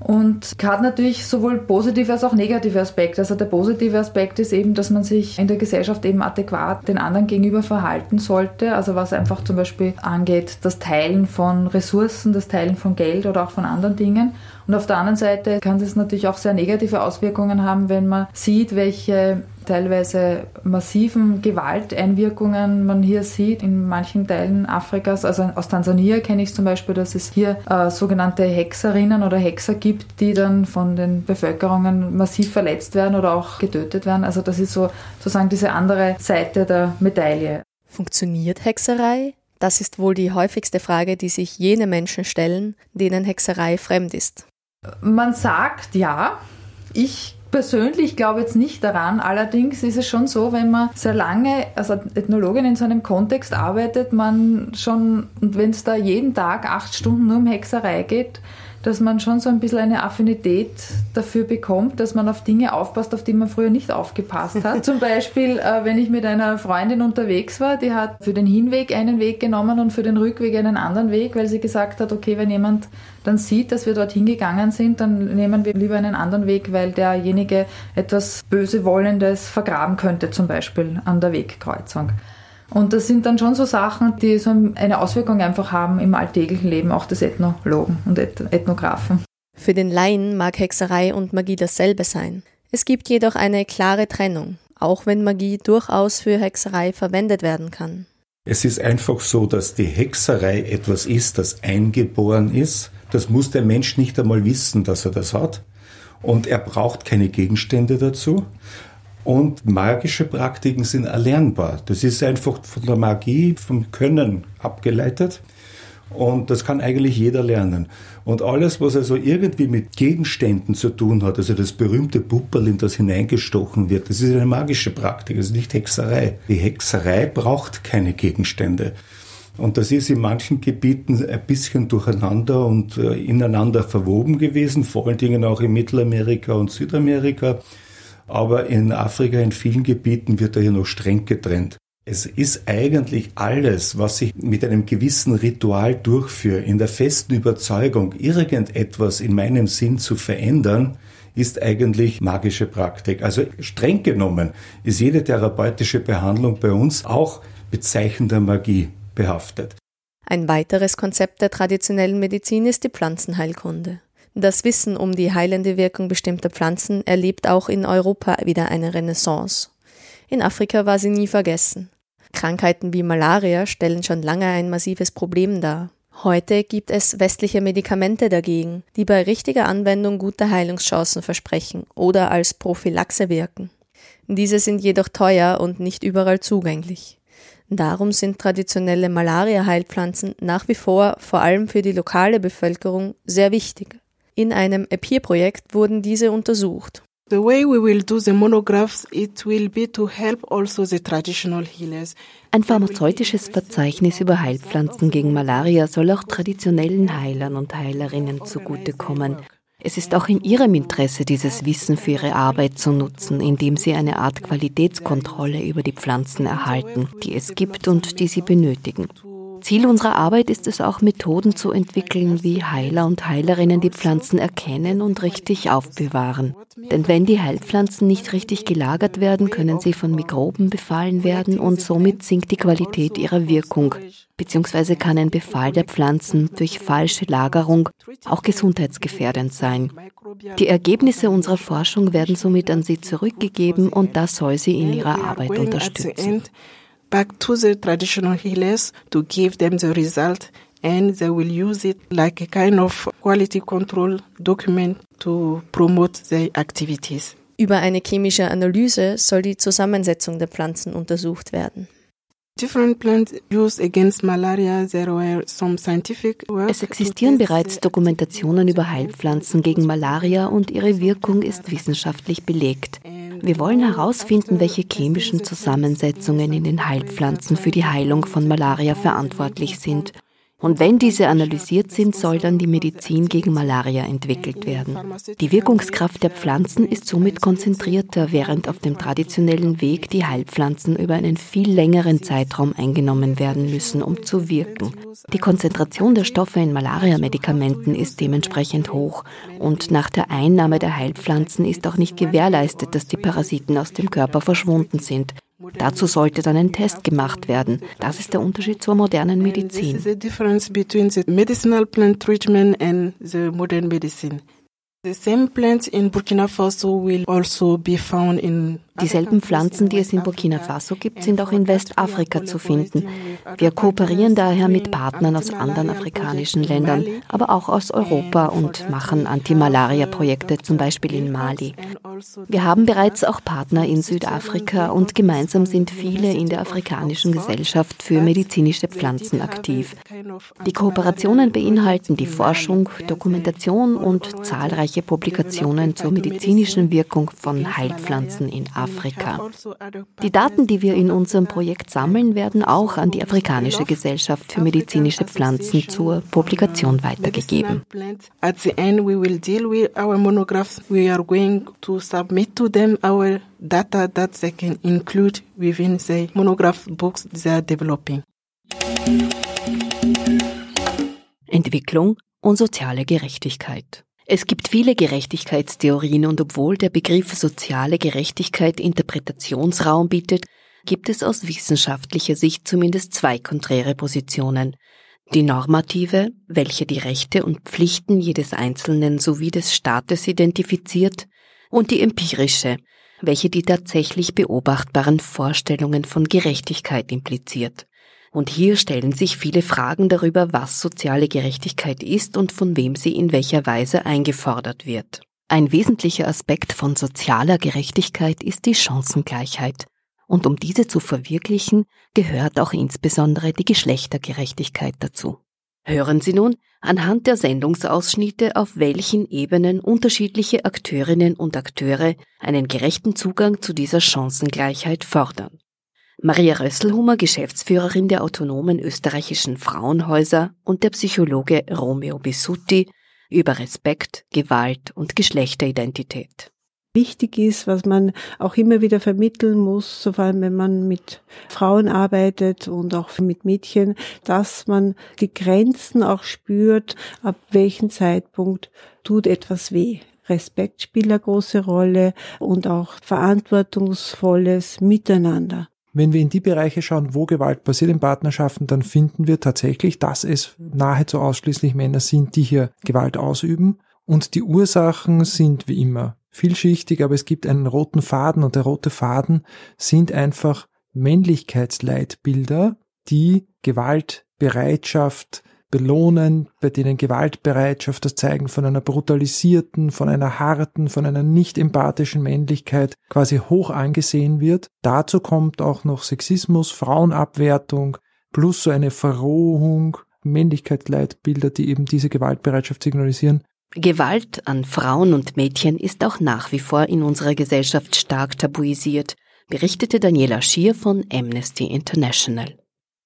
Speaker 16: Und hat natürlich sowohl positive als auch negative Aspekte. Also der positive Aspekt ist eben, dass man sich in der Gesellschaft eben adäquat den anderen gegenüber verhalten sollte. Also was einfach zum Beispiel angeht, das Teilen von Ressourcen, das Teilen von Geld oder auch von anderen Dingen. Und auf der anderen Seite kann das natürlich auch sehr negative Auswirkungen haben, wenn man sieht, welche teilweise massiven Gewalteinwirkungen man hier sieht in manchen Teilen Afrikas. Also aus Tansania kenne ich zum Beispiel, dass es hier äh, sogenannte Hexerinnen oder Hexer gibt, die dann von den Bevölkerungen massiv verletzt werden oder auch getötet werden. Also das ist so sozusagen diese andere Seite der Medaille.
Speaker 3: Funktioniert Hexerei? Das ist wohl die häufigste Frage, die sich jene Menschen stellen, denen Hexerei fremd ist.
Speaker 16: Man sagt ja. Ich persönlich glaube jetzt nicht daran. Allerdings ist es schon so, wenn man sehr lange als Ethnologin in so einem Kontext arbeitet, man schon, und wenn es da jeden Tag acht Stunden nur um Hexerei geht, dass man schon so ein bisschen eine Affinität dafür bekommt, dass man auf Dinge aufpasst, auf die man früher nicht aufgepasst hat. [LAUGHS] Zum Beispiel, äh, wenn ich mit einer Freundin unterwegs war, die hat für den Hinweg einen Weg genommen und für den Rückweg einen anderen Weg, weil sie gesagt hat, okay, wenn jemand dann sieht, dass wir dorthin gegangen sind, dann nehmen wir lieber einen anderen Weg, weil derjenige etwas Bösewollendes vergraben könnte, zum Beispiel an der Wegkreuzung. Und das sind dann schon so Sachen, die so eine Auswirkung einfach haben im alltäglichen Leben auch des Ethnologen und Ethnographen.
Speaker 3: Für den Laien mag Hexerei und Magie dasselbe sein. Es gibt jedoch eine klare Trennung, auch wenn Magie durchaus für Hexerei verwendet werden kann.
Speaker 1: Es ist einfach so, dass die Hexerei etwas ist, das eingeboren ist. Das muss der Mensch nicht einmal wissen, dass er das hat. Und er braucht keine Gegenstände dazu. Und magische Praktiken sind erlernbar. Das ist einfach von der Magie, vom Können abgeleitet. Und das kann eigentlich jeder lernen. Und alles, was also irgendwie mit Gegenständen zu tun hat, also das berühmte Pupperl, in das hineingestochen wird, das ist eine magische Praktik, also nicht Hexerei. Die Hexerei braucht keine Gegenstände. Und das ist in manchen Gebieten ein bisschen durcheinander und äh, ineinander verwoben gewesen, vor allen Dingen auch in Mittelamerika und Südamerika. Aber in Afrika, in vielen Gebieten wird da hier noch streng getrennt. Es ist eigentlich alles, was ich mit einem gewissen Ritual durchführe, in der festen Überzeugung, irgendetwas in meinem Sinn zu verändern, ist eigentlich magische Praktik. Also streng genommen ist jede therapeutische Behandlung bei uns auch bezeichnender Magie behaftet.
Speaker 3: Ein weiteres Konzept der traditionellen Medizin ist die Pflanzenheilkunde. Das Wissen um die heilende Wirkung bestimmter Pflanzen erlebt auch in Europa wieder eine Renaissance. In Afrika war sie nie vergessen. Krankheiten wie Malaria stellen schon lange ein massives Problem dar. Heute gibt es westliche Medikamente dagegen, die bei richtiger Anwendung gute Heilungschancen versprechen oder als Prophylaxe wirken. Diese sind jedoch teuer und nicht überall zugänglich. Darum sind traditionelle Malaria-Heilpflanzen nach wie vor vor allem für die lokale Bevölkerung sehr wichtig. In einem EPIR-Projekt wurden diese untersucht. The way we will do the monographs, it will be to help
Speaker 2: also the traditional healers. Ein pharmazeutisches Verzeichnis über Heilpflanzen gegen Malaria soll auch traditionellen Heilern und Heilerinnen zugutekommen. Es ist auch in ihrem Interesse, dieses Wissen für ihre Arbeit zu nutzen, indem sie eine Art Qualitätskontrolle über die Pflanzen erhalten, die es gibt und die sie benötigen. Ziel unserer Arbeit ist es auch, Methoden zu entwickeln, wie Heiler und Heilerinnen die Pflanzen erkennen und richtig aufbewahren. Denn wenn die Heilpflanzen nicht richtig gelagert werden, können sie von Mikroben befallen werden und somit sinkt die Qualität ihrer Wirkung. Beziehungsweise kann ein Befall der Pflanzen durch falsche Lagerung auch gesundheitsgefährdend sein. Die Ergebnisse unserer Forschung werden somit an sie zurückgegeben und das soll sie in ihrer Arbeit unterstützen.
Speaker 17: Back to the traditional healers to give them the result and they will use it like a kind of quality control document to promote their activities.
Speaker 3: Über eine chemische Analyse soll die Zusammensetzung der Pflanzen untersucht werden.
Speaker 2: Es existieren bereits Dokumentationen über Heilpflanzen gegen Malaria und ihre Wirkung ist wissenschaftlich belegt. Wir wollen herausfinden, welche chemischen Zusammensetzungen in den Heilpflanzen für die Heilung von Malaria verantwortlich sind und wenn diese analysiert sind, soll dann die Medizin gegen Malaria entwickelt werden. Die Wirkungskraft der Pflanzen ist somit konzentrierter, während auf dem traditionellen Weg die Heilpflanzen über einen viel längeren Zeitraum eingenommen werden müssen, um zu wirken. Die Konzentration der Stoffe in Malaria-Medikamenten ist dementsprechend hoch und nach der Einnahme der Heilpflanzen ist auch nicht gewährleistet, dass die Parasiten aus dem Körper verschwunden sind. Dazu sollte dann ein Test gemacht werden. Das ist der Unterschied zur modernen Medizin.
Speaker 17: Dieselben
Speaker 2: Pflanzen, die es in Burkina Faso gibt, sind auch in Westafrika zu finden. Wir kooperieren daher mit Partnern aus anderen afrikanischen Ländern, aber auch aus Europa und machen Anti-Malaria-Projekte, zum Beispiel in Mali. Wir haben bereits auch Partner in Südafrika und gemeinsam sind viele in der afrikanischen Gesellschaft für medizinische Pflanzen aktiv. Die Kooperationen beinhalten die Forschung, Dokumentation und zahlreiche Publikationen zur medizinischen Wirkung von Heilpflanzen in Afrika. Die Daten, die wir in unserem Projekt sammeln, werden auch an die Afrikanische Gesellschaft für medizinische Pflanzen zur Publikation weitergegeben. At the end we will deal with our monographs. We are going to submit to them our data that they can include within the monograph books they are developing. Entwicklung und soziale Gerechtigkeit. Es gibt viele Gerechtigkeitstheorien und obwohl der Begriff soziale Gerechtigkeit Interpretationsraum bietet, gibt es aus wissenschaftlicher Sicht zumindest zwei konträre Positionen. Die normative, welche die Rechte und Pflichten jedes Einzelnen sowie des Staates identifiziert, und die empirische, welche die tatsächlich beobachtbaren Vorstellungen von Gerechtigkeit impliziert. Und hier stellen sich viele Fragen darüber, was soziale Gerechtigkeit ist und von wem sie in welcher Weise eingefordert wird. Ein wesentlicher Aspekt von sozialer Gerechtigkeit ist die Chancengleichheit. Und um diese zu verwirklichen, gehört auch insbesondere die Geschlechtergerechtigkeit dazu. Hören Sie nun anhand der Sendungsausschnitte, auf welchen Ebenen unterschiedliche Akteurinnen und Akteure einen gerechten Zugang zu dieser Chancengleichheit fordern. Maria Rösselhummer, Geschäftsführerin der autonomen österreichischen Frauenhäuser und der Psychologe Romeo Bisutti über Respekt, Gewalt und Geschlechteridentität.
Speaker 18: Wichtig ist, was man auch immer wieder vermitteln muss, vor allem wenn man mit Frauen arbeitet und auch mit Mädchen, dass man die Grenzen auch spürt, ab welchem Zeitpunkt tut etwas weh. Respekt spielt eine große Rolle und auch verantwortungsvolles Miteinander.
Speaker 19: Wenn wir in die Bereiche schauen, wo Gewalt passiert in Partnerschaften, dann finden wir tatsächlich, dass es nahezu ausschließlich Männer sind, die hier Gewalt ausüben. Und die Ursachen sind wie immer vielschichtig, aber es gibt einen roten Faden und der rote Faden sind einfach Männlichkeitsleitbilder, die Gewaltbereitschaft belohnen, bei denen Gewaltbereitschaft, das Zeigen von einer brutalisierten, von einer harten, von einer nicht empathischen Männlichkeit quasi hoch angesehen wird. Dazu kommt auch noch Sexismus, Frauenabwertung, plus so eine Verrohung, Männlichkeitsleitbilder, die eben diese Gewaltbereitschaft signalisieren.
Speaker 2: Gewalt an Frauen und Mädchen ist auch nach wie vor in unserer Gesellschaft stark tabuisiert, berichtete Daniela Schier von Amnesty International.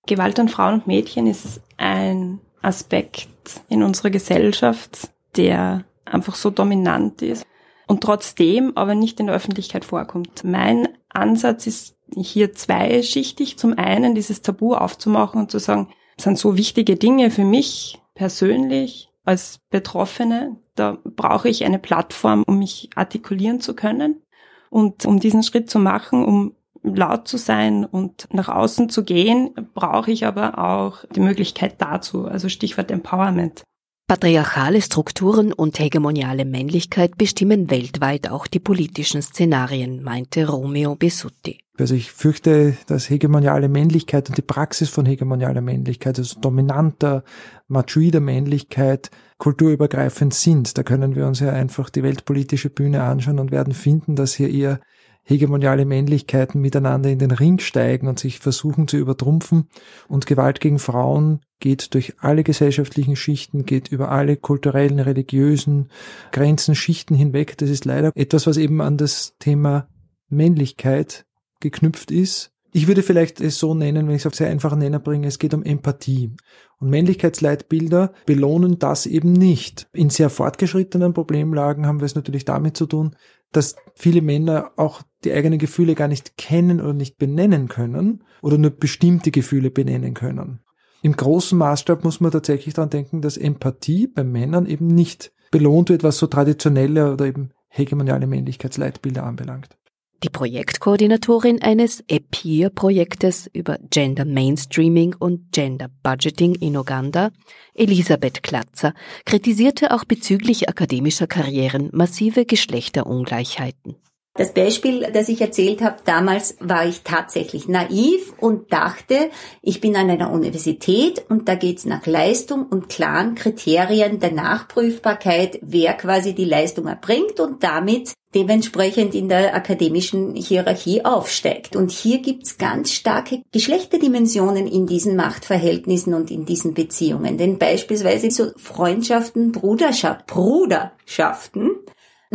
Speaker 4: Gewalt an Frauen und Mädchen ist ein Aspekt in unserer Gesellschaft, der einfach so dominant ist und trotzdem aber nicht in der Öffentlichkeit vorkommt. Mein Ansatz ist hier zweischichtig. Zum einen dieses Tabu aufzumachen und zu sagen, es sind so wichtige Dinge für mich persönlich als Betroffene. Da brauche ich eine Plattform, um mich artikulieren zu können. Und um diesen Schritt zu machen, um laut zu sein und nach außen zu gehen, brauche ich aber auch die Möglichkeit dazu, also Stichwort Empowerment.
Speaker 2: Patriarchale Strukturen und hegemoniale Männlichkeit bestimmen weltweit auch die politischen Szenarien, meinte Romeo Besutti.
Speaker 19: Also ich fürchte, dass hegemoniale Männlichkeit und die Praxis von hegemonialer Männlichkeit, also dominanter, machoider Männlichkeit, kulturübergreifend sind. Da können wir uns ja einfach die weltpolitische Bühne anschauen und werden finden, dass hier eher hegemoniale Männlichkeiten miteinander in den Ring steigen und sich versuchen zu übertrumpfen. Und Gewalt gegen Frauen geht durch alle gesellschaftlichen Schichten, geht über alle kulturellen, religiösen Grenzen, Schichten hinweg. Das ist leider etwas, was eben an das Thema Männlichkeit geknüpft ist. Ich würde vielleicht es so nennen, wenn ich es auf sehr einfachen Nenner bringe, es geht um Empathie. Und Männlichkeitsleitbilder belohnen das eben nicht. In sehr fortgeschrittenen Problemlagen haben wir es natürlich damit zu tun, dass viele Männer auch die eigenen Gefühle gar nicht kennen oder nicht benennen können oder nur bestimmte Gefühle benennen können. Im großen Maßstab muss man tatsächlich daran denken, dass Empathie bei Männern eben nicht belohnt wird, was so traditionelle oder eben hegemoniale Männlichkeitsleitbilder anbelangt.
Speaker 2: Die Projektkoordinatorin eines EPIR-Projektes über Gender Mainstreaming und Gender Budgeting in Uganda, Elisabeth Klatzer, kritisierte auch bezüglich akademischer Karrieren massive Geschlechterungleichheiten.
Speaker 20: Das Beispiel, das ich erzählt habe, damals war ich tatsächlich naiv und dachte, ich bin an einer Universität und da geht's nach Leistung und klaren Kriterien der Nachprüfbarkeit, wer quasi die Leistung erbringt und damit dementsprechend in der akademischen Hierarchie aufsteigt. Und hier gibt's ganz starke Geschlechterdimensionen in diesen Machtverhältnissen und in diesen Beziehungen. Denn beispielsweise so Freundschaften, Bruderschaft, Bruderschaften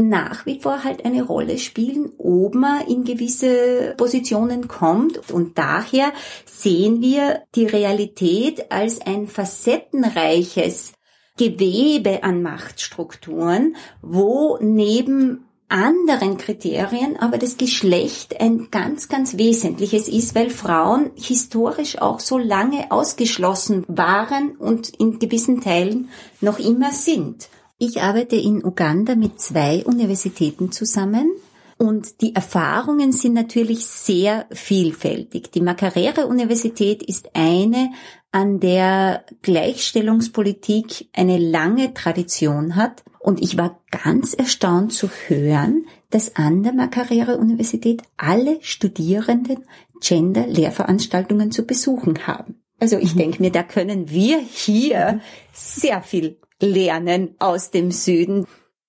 Speaker 20: nach wie vor halt eine Rolle spielen, ob man in gewisse Positionen kommt. Und daher sehen wir die Realität als ein facettenreiches Gewebe an Machtstrukturen, wo neben anderen Kriterien, aber das Geschlecht ein ganz, ganz wesentliches ist, weil Frauen historisch auch so lange ausgeschlossen waren und in gewissen Teilen noch immer sind. Ich arbeite in Uganda mit zwei Universitäten zusammen und die Erfahrungen sind natürlich sehr vielfältig. Die Makarere Universität ist eine, an der Gleichstellungspolitik eine lange Tradition hat. Und ich war ganz erstaunt zu hören, dass an der Makarere Universität alle Studierenden Gender-Lehrveranstaltungen zu besuchen haben. Also ich mhm. denke mir, da können wir hier sehr viel lernen aus dem Süden.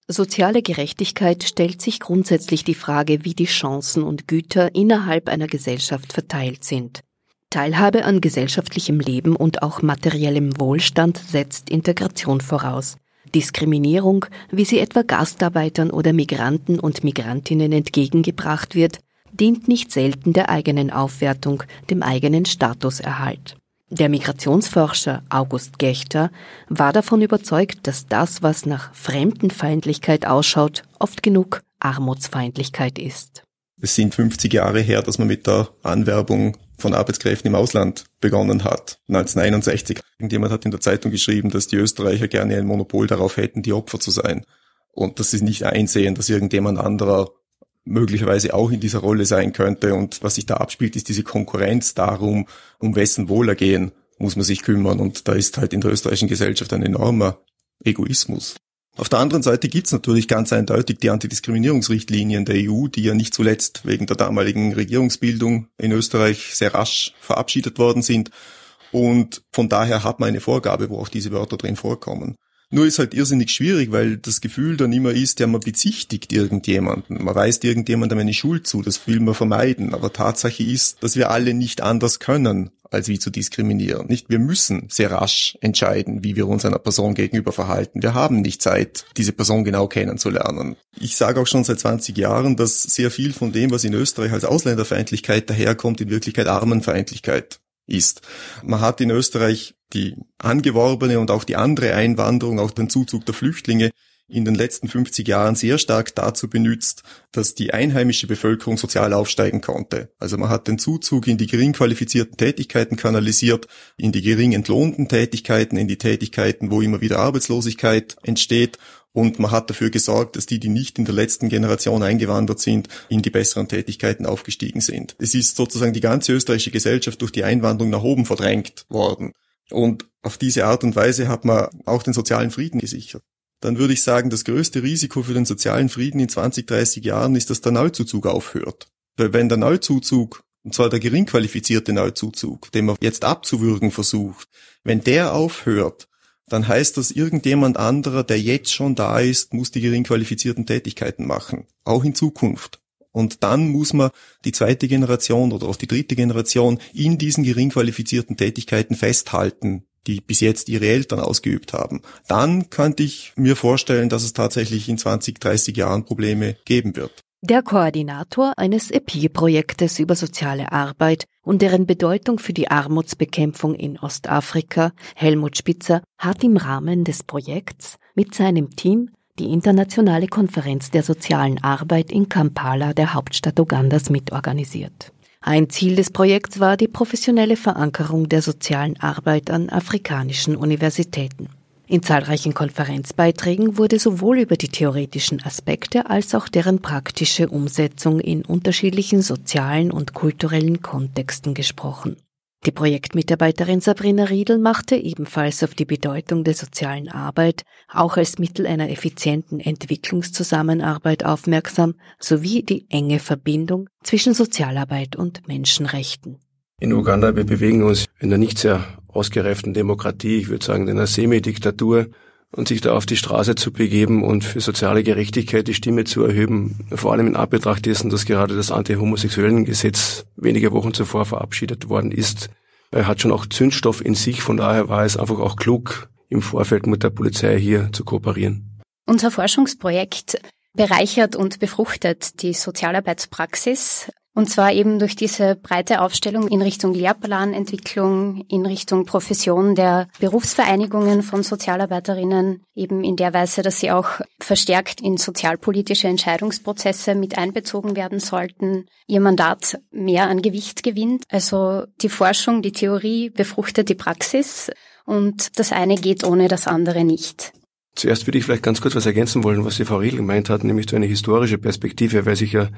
Speaker 2: Soziale Gerechtigkeit stellt sich grundsätzlich die Frage, wie die Chancen und Güter innerhalb einer Gesellschaft verteilt sind. Teilhabe an gesellschaftlichem Leben und auch materiellem Wohlstand setzt Integration voraus. Diskriminierung, wie sie etwa Gastarbeitern oder Migranten und Migrantinnen entgegengebracht wird, dient nicht selten der eigenen Aufwertung, dem eigenen Statuserhalt. Der Migrationsforscher August Gechter war davon überzeugt, dass das, was nach Fremdenfeindlichkeit ausschaut, oft genug Armutsfeindlichkeit ist.
Speaker 21: Es sind 50 Jahre her, dass man mit der Anwerbung von Arbeitskräften im Ausland begonnen hat. 1961. Irgendjemand hat in der Zeitung geschrieben, dass die Österreicher gerne ein Monopol darauf hätten, die Opfer zu sein. Und dass sie nicht einsehen, dass irgendjemand anderer möglicherweise auch in dieser Rolle sein könnte. Und was sich da abspielt, ist diese Konkurrenz darum, um wessen Wohlergehen muss man sich kümmern. Und da ist halt in der österreichischen Gesellschaft ein enormer Egoismus. Auf der anderen Seite gibt's natürlich ganz eindeutig die Antidiskriminierungsrichtlinien der EU, die ja nicht zuletzt wegen der damaligen Regierungsbildung in Österreich sehr rasch verabschiedet worden sind. Und von daher hat man eine Vorgabe, wo auch diese Wörter drin vorkommen. Nur ist halt irrsinnig schwierig, weil das Gefühl dann immer ist, ja, man bezichtigt irgendjemanden, man weist irgendjemandem eine Schuld zu, das will man vermeiden. Aber Tatsache ist, dass wir alle nicht anders können, als wie zu diskriminieren. Nicht, wir müssen sehr rasch entscheiden, wie wir uns einer Person gegenüber verhalten. Wir haben nicht Zeit, diese Person genau kennenzulernen. Ich sage auch schon seit 20 Jahren, dass sehr viel von dem, was in Österreich als Ausländerfeindlichkeit daherkommt, in Wirklichkeit Armenfeindlichkeit ist. Man hat in Österreich die angeworbene und auch die andere Einwanderung, auch den Zuzug der Flüchtlinge in den letzten 50 Jahren sehr stark dazu benutzt, dass die einheimische Bevölkerung sozial aufsteigen konnte. Also man hat den Zuzug in die gering qualifizierten Tätigkeiten kanalisiert, in die gering entlohnten Tätigkeiten, in die Tätigkeiten, wo immer wieder Arbeitslosigkeit entsteht und man hat dafür gesorgt, dass die, die nicht in der letzten Generation eingewandert sind, in die besseren Tätigkeiten aufgestiegen sind. Es ist sozusagen die ganze österreichische Gesellschaft durch die Einwanderung nach oben verdrängt worden. Und auf diese Art und Weise hat man auch den sozialen Frieden gesichert. Dann würde ich sagen, das größte Risiko für den sozialen Frieden in 20, 30 Jahren ist, dass der Neuzuzug aufhört. Weil wenn der Neuzuzug, und zwar der gering qualifizierte Neuzuzug, den man jetzt abzuwürgen versucht, wenn der aufhört, dann heißt das, irgendjemand anderer, der jetzt schon da ist, muss die gering qualifizierten Tätigkeiten machen. Auch in Zukunft. Und dann muss man die zweite Generation oder auch die dritte Generation in diesen gering qualifizierten Tätigkeiten festhalten, die bis jetzt ihre Eltern ausgeübt haben. Dann könnte ich mir vorstellen, dass es tatsächlich in 20, 30 Jahren Probleme geben wird.
Speaker 2: Der Koordinator eines EPI-Projektes über soziale Arbeit und deren Bedeutung für die Armutsbekämpfung in Ostafrika, Helmut Spitzer, hat im Rahmen des Projekts mit seinem Team die internationale Konferenz der sozialen Arbeit in Kampala, der Hauptstadt Ugandas, mitorganisiert. Ein Ziel des Projekts war die professionelle Verankerung der sozialen Arbeit an afrikanischen Universitäten. In zahlreichen Konferenzbeiträgen wurde sowohl über die theoretischen Aspekte als auch deren praktische Umsetzung in unterschiedlichen sozialen und kulturellen Kontexten gesprochen. Die Projektmitarbeiterin Sabrina Riedel machte ebenfalls auf die Bedeutung der sozialen Arbeit auch als Mittel einer effizienten Entwicklungszusammenarbeit aufmerksam sowie die enge Verbindung zwischen Sozialarbeit und Menschenrechten.
Speaker 22: In Uganda, wir bewegen uns in einer nicht sehr ausgereiften Demokratie, ich würde sagen in einer Semidiktatur, und sich da auf die Straße zu begeben und für soziale Gerechtigkeit die Stimme zu erheben, vor allem in Anbetracht dessen, dass gerade das anti-homosexuellen Gesetz wenige Wochen zuvor verabschiedet worden ist. Er hat schon auch Zündstoff in sich, von daher war es einfach auch klug, im Vorfeld mit der Polizei hier zu kooperieren.
Speaker 23: Unser Forschungsprojekt bereichert und befruchtet die Sozialarbeitspraxis und zwar eben durch diese breite Aufstellung in Richtung Lehrplanentwicklung, in Richtung Profession der Berufsvereinigungen von Sozialarbeiterinnen, eben in der Weise, dass sie auch verstärkt in sozialpolitische Entscheidungsprozesse mit einbezogen werden sollten, ihr Mandat mehr an Gewicht gewinnt. Also die Forschung, die Theorie befruchtet die Praxis und das eine geht ohne das andere nicht.
Speaker 22: Zuerst würde ich vielleicht ganz kurz was ergänzen wollen, was die Frau Riedl gemeint hat, nämlich so eine historische Perspektive, weil sich ja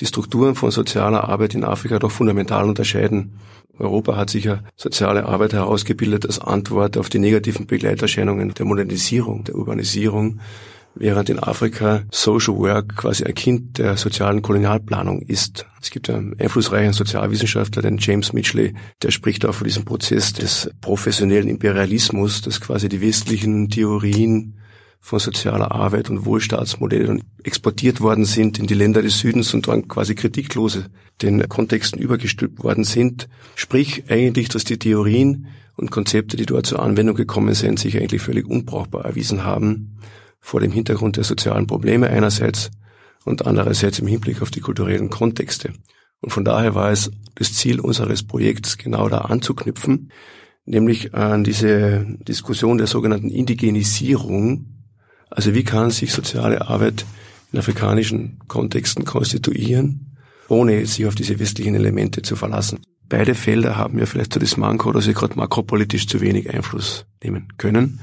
Speaker 22: die Strukturen von sozialer Arbeit in Afrika doch fundamental unterscheiden. Europa hat sicher soziale Arbeit herausgebildet als Antwort auf die negativen Begleiterscheinungen der Modernisierung, der Urbanisierung, während in Afrika Social Work quasi ein Kind der sozialen Kolonialplanung ist. Es gibt einen einflussreichen Sozialwissenschaftler, den James Mitchley, der spricht auch von diesem Prozess des professionellen Imperialismus, dass quasi die westlichen Theorien von sozialer Arbeit und Wohlstaatsmodellen exportiert worden sind in die Länder des Südens und dann quasi kritiklose den Kontexten übergestülpt worden sind. Sprich eigentlich, dass die Theorien und Konzepte, die dort zur Anwendung gekommen sind, sich eigentlich völlig unbrauchbar erwiesen haben, vor dem Hintergrund der sozialen Probleme einerseits und andererseits im Hinblick auf die kulturellen Kontexte. Und von daher war es das Ziel unseres Projekts, genau da anzuknüpfen, nämlich an diese Diskussion der sogenannten Indigenisierung also wie kann sich soziale Arbeit in afrikanischen Kontexten konstituieren, ohne sich auf diese westlichen Elemente zu verlassen? Beide Felder haben ja vielleicht so das Manko, dass sie gerade makropolitisch zu wenig Einfluss nehmen können.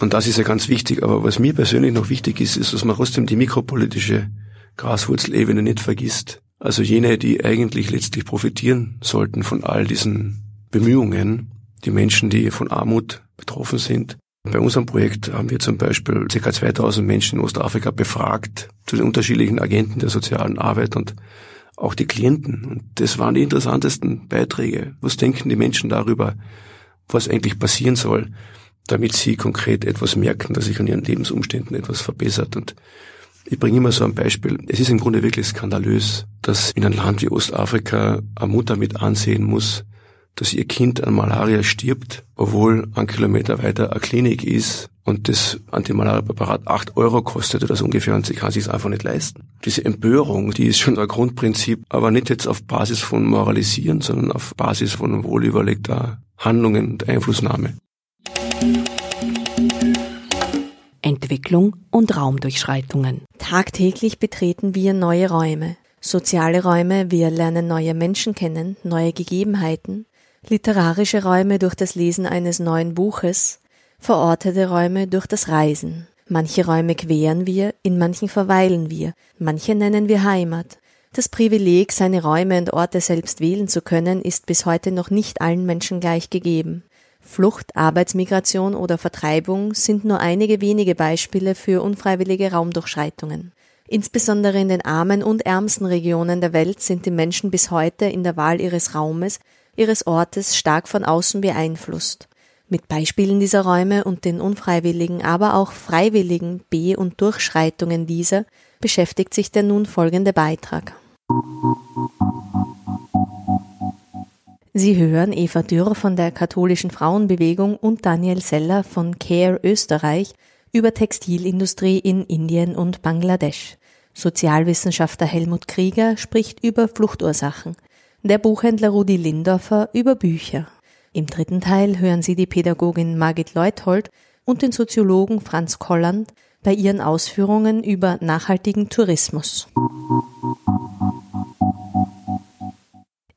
Speaker 22: Und das ist ja ganz wichtig. Aber was mir persönlich noch wichtig ist, ist, dass man trotzdem die mikropolitische Graswurzelebene nicht vergisst. Also jene, die eigentlich letztlich profitieren sollten von all diesen Bemühungen, die Menschen, die von Armut betroffen sind, bei unserem Projekt haben wir zum Beispiel ca. 2000 Menschen in Ostafrika befragt zu den unterschiedlichen Agenten der sozialen Arbeit und auch die Klienten. Und das waren die interessantesten Beiträge. Was denken die Menschen darüber, was eigentlich passieren soll, damit sie konkret etwas merken, dass sich an ihren Lebensumständen etwas verbessert. Und ich bringe immer so ein Beispiel. Es ist im Grunde wirklich skandalös, dass in einem Land wie Ostafrika eine Mutter mit ansehen muss, dass ihr Kind an Malaria stirbt, obwohl ein Kilometer weiter eine Klinik ist und das Antimalaria-Präparat acht Euro kostet oder so ungefähr und sie kann sich einfach nicht leisten. Diese Empörung, die ist schon ein Grundprinzip, aber nicht jetzt auf Basis von Moralisieren, sondern auf Basis von wohlüberlegter Handlungen und Einflussnahme.
Speaker 2: Entwicklung und Raumdurchschreitungen.
Speaker 3: Tagtäglich betreten wir neue Räume. Soziale Räume, wir lernen neue Menschen kennen, neue Gegebenheiten, literarische Räume durch das Lesen eines neuen Buches, verortete Räume durch das Reisen. Manche Räume queren wir, in manchen verweilen wir, manche nennen wir Heimat. Das Privileg, seine Räume und Orte selbst wählen zu können, ist bis heute noch nicht allen Menschen gleich gegeben. Flucht, Arbeitsmigration oder Vertreibung sind nur einige wenige Beispiele für unfreiwillige Raumdurchschreitungen. Insbesondere in den armen und ärmsten Regionen der Welt sind die Menschen bis heute in der Wahl ihres Raumes, ihres Ortes stark von außen beeinflusst. Mit Beispielen dieser Räume und den unfreiwilligen, aber auch freiwilligen Be- und Durchschreitungen dieser beschäftigt sich der nun folgende Beitrag. Sie hören Eva Dürr von der katholischen Frauenbewegung und Daniel Seller von CARE Österreich über Textilindustrie in Indien und Bangladesch. Sozialwissenschaftler Helmut Krieger spricht über Fluchtursachen. Der Buchhändler Rudi Lindorfer über Bücher. Im dritten Teil hören Sie die Pädagogin Margit Leuthold und den Soziologen Franz Kolland bei ihren Ausführungen über nachhaltigen Tourismus.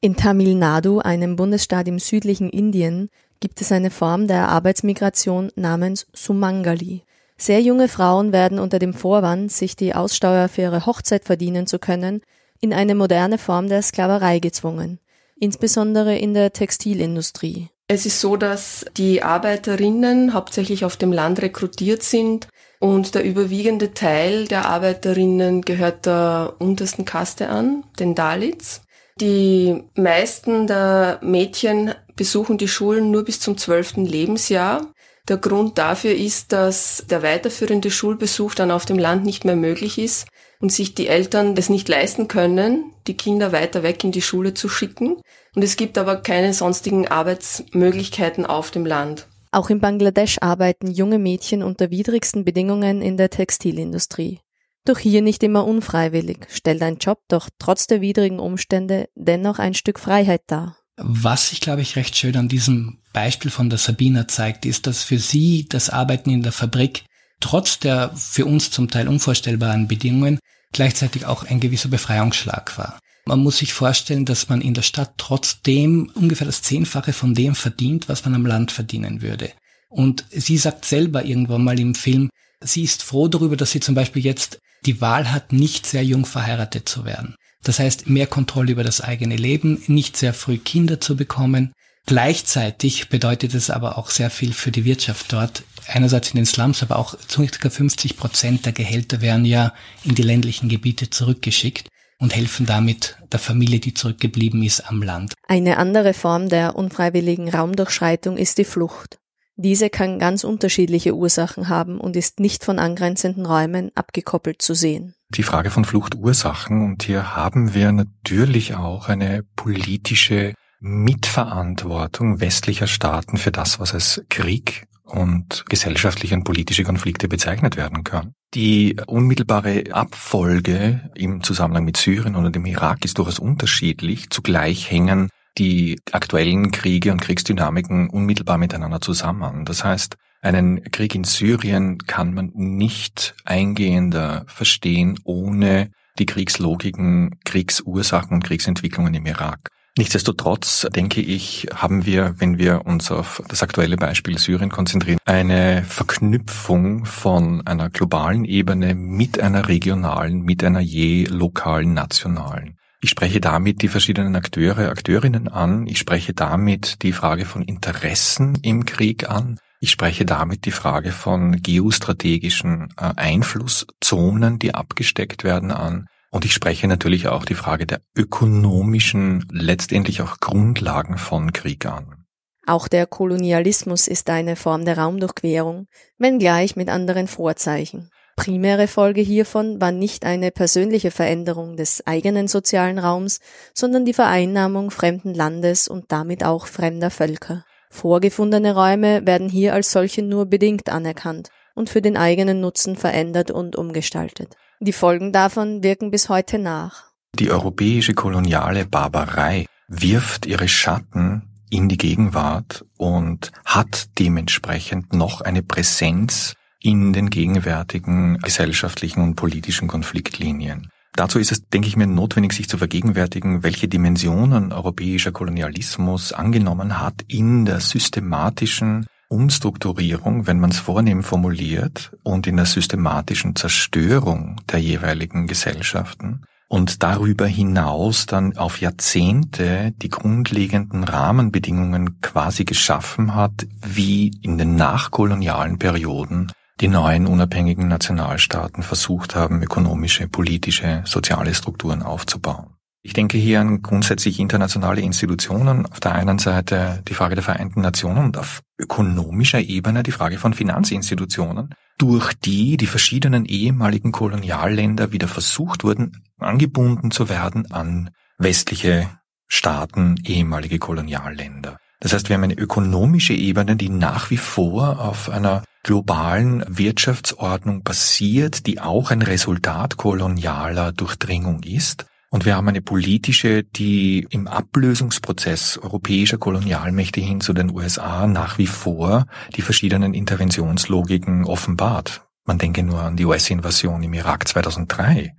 Speaker 3: In Tamil Nadu, einem Bundesstaat im südlichen Indien, gibt es eine Form der Arbeitsmigration namens Sumangali. Sehr junge Frauen werden unter dem Vorwand, sich die Aussteuer für ihre Hochzeit verdienen zu können, in eine moderne Form der Sklaverei gezwungen, insbesondere in der Textilindustrie.
Speaker 24: Es ist so, dass die Arbeiterinnen hauptsächlich auf dem Land rekrutiert sind und der überwiegende Teil der Arbeiterinnen gehört der untersten Kaste an, den Dalits. Die meisten der Mädchen besuchen die Schulen nur bis zum zwölften Lebensjahr. Der Grund dafür ist, dass der weiterführende Schulbesuch dann auf dem Land nicht mehr möglich ist und sich die Eltern es nicht leisten können, die Kinder weiter weg in die Schule zu schicken. Und es gibt aber keine sonstigen Arbeitsmöglichkeiten auf dem Land.
Speaker 3: Auch in Bangladesch arbeiten junge Mädchen unter widrigsten Bedingungen in der Textilindustrie. Doch hier nicht immer unfreiwillig, stellt ein Job doch trotz der widrigen Umstände dennoch ein Stück Freiheit dar.
Speaker 25: Was sich, glaube ich, recht schön an diesem Beispiel von der Sabina zeigt, ist, dass für sie das Arbeiten in der Fabrik trotz der für uns zum Teil unvorstellbaren Bedingungen gleichzeitig auch ein gewisser Befreiungsschlag war. Man muss sich vorstellen, dass man in der Stadt trotzdem ungefähr das Zehnfache von dem verdient, was man am Land verdienen würde. Und sie sagt selber irgendwann mal im Film, sie ist froh darüber, dass sie zum Beispiel jetzt die Wahl hat, nicht sehr jung verheiratet zu werden. Das heißt, mehr Kontrolle über das eigene Leben, nicht sehr früh Kinder zu bekommen. Gleichzeitig bedeutet es aber auch sehr viel für die Wirtschaft dort. Einerseits in den Slums, aber auch ca. 50 Prozent der Gehälter werden ja in die ländlichen Gebiete zurückgeschickt und helfen damit der Familie, die zurückgeblieben ist am Land.
Speaker 3: Eine andere Form der unfreiwilligen Raumdurchschreitung ist die Flucht. Diese kann ganz unterschiedliche Ursachen haben und ist nicht von angrenzenden Räumen abgekoppelt zu sehen.
Speaker 26: Die Frage von Fluchtursachen und hier haben wir natürlich auch eine politische Mitverantwortung westlicher Staaten für das, was als Krieg und gesellschaftliche und politische Konflikte bezeichnet werden kann. Die unmittelbare Abfolge im Zusammenhang mit Syrien oder dem Irak ist durchaus unterschiedlich. Zugleich hängen die aktuellen Kriege und Kriegsdynamiken unmittelbar miteinander zusammen. Das heißt, einen Krieg in Syrien kann man nicht eingehender verstehen ohne die Kriegslogiken, Kriegsursachen und Kriegsentwicklungen im Irak. Nichtsdestotrotz denke ich, haben wir, wenn wir uns auf das aktuelle Beispiel Syrien konzentrieren, eine Verknüpfung von einer globalen Ebene mit einer regionalen, mit einer je lokalen, nationalen. Ich spreche damit die verschiedenen Akteure, Akteurinnen an. Ich spreche damit die Frage von Interessen im Krieg an. Ich spreche damit die Frage von geostrategischen äh, Einflusszonen, die abgesteckt werden an. Und ich spreche natürlich auch die Frage der ökonomischen, letztendlich auch Grundlagen von Krieg an.
Speaker 3: Auch der Kolonialismus ist eine Form der Raumdurchquerung, wenngleich mit anderen Vorzeichen. Primäre Folge hiervon war nicht eine persönliche Veränderung des eigenen sozialen Raums, sondern die Vereinnahmung fremden Landes und damit auch fremder Völker. Vorgefundene Räume werden hier als solche nur bedingt anerkannt und für den eigenen Nutzen verändert und umgestaltet. Die Folgen davon wirken bis heute nach.
Speaker 26: Die europäische koloniale Barbarei wirft ihre Schatten in die Gegenwart und hat dementsprechend noch eine Präsenz in den gegenwärtigen gesellschaftlichen und politischen Konfliktlinien. Dazu ist es, denke ich mir, notwendig, sich zu vergegenwärtigen, welche Dimensionen europäischer Kolonialismus angenommen hat in der systematischen Umstrukturierung, wenn man es vornehm formuliert, und in der systematischen Zerstörung der jeweiligen Gesellschaften und darüber hinaus dann auf Jahrzehnte die grundlegenden Rahmenbedingungen quasi geschaffen hat, wie in den nachkolonialen Perioden die neuen unabhängigen Nationalstaaten versucht haben, ökonomische, politische, soziale Strukturen aufzubauen. Ich denke hier an grundsätzlich internationale Institutionen. Auf der einen Seite die Frage der Vereinten Nationen und auf ökonomischer Ebene die Frage von Finanzinstitutionen, durch die die verschiedenen ehemaligen Kolonialländer wieder versucht wurden, angebunden zu werden an westliche Staaten, ehemalige Kolonialländer. Das heißt, wir haben eine ökonomische Ebene, die nach wie vor auf einer globalen Wirtschaftsordnung basiert, die auch ein Resultat kolonialer Durchdringung ist. Und wir haben eine politische, die im Ablösungsprozess europäischer Kolonialmächte hin zu den USA nach wie vor die verschiedenen Interventionslogiken offenbart. Man denke nur an die US-Invasion im Irak 2003.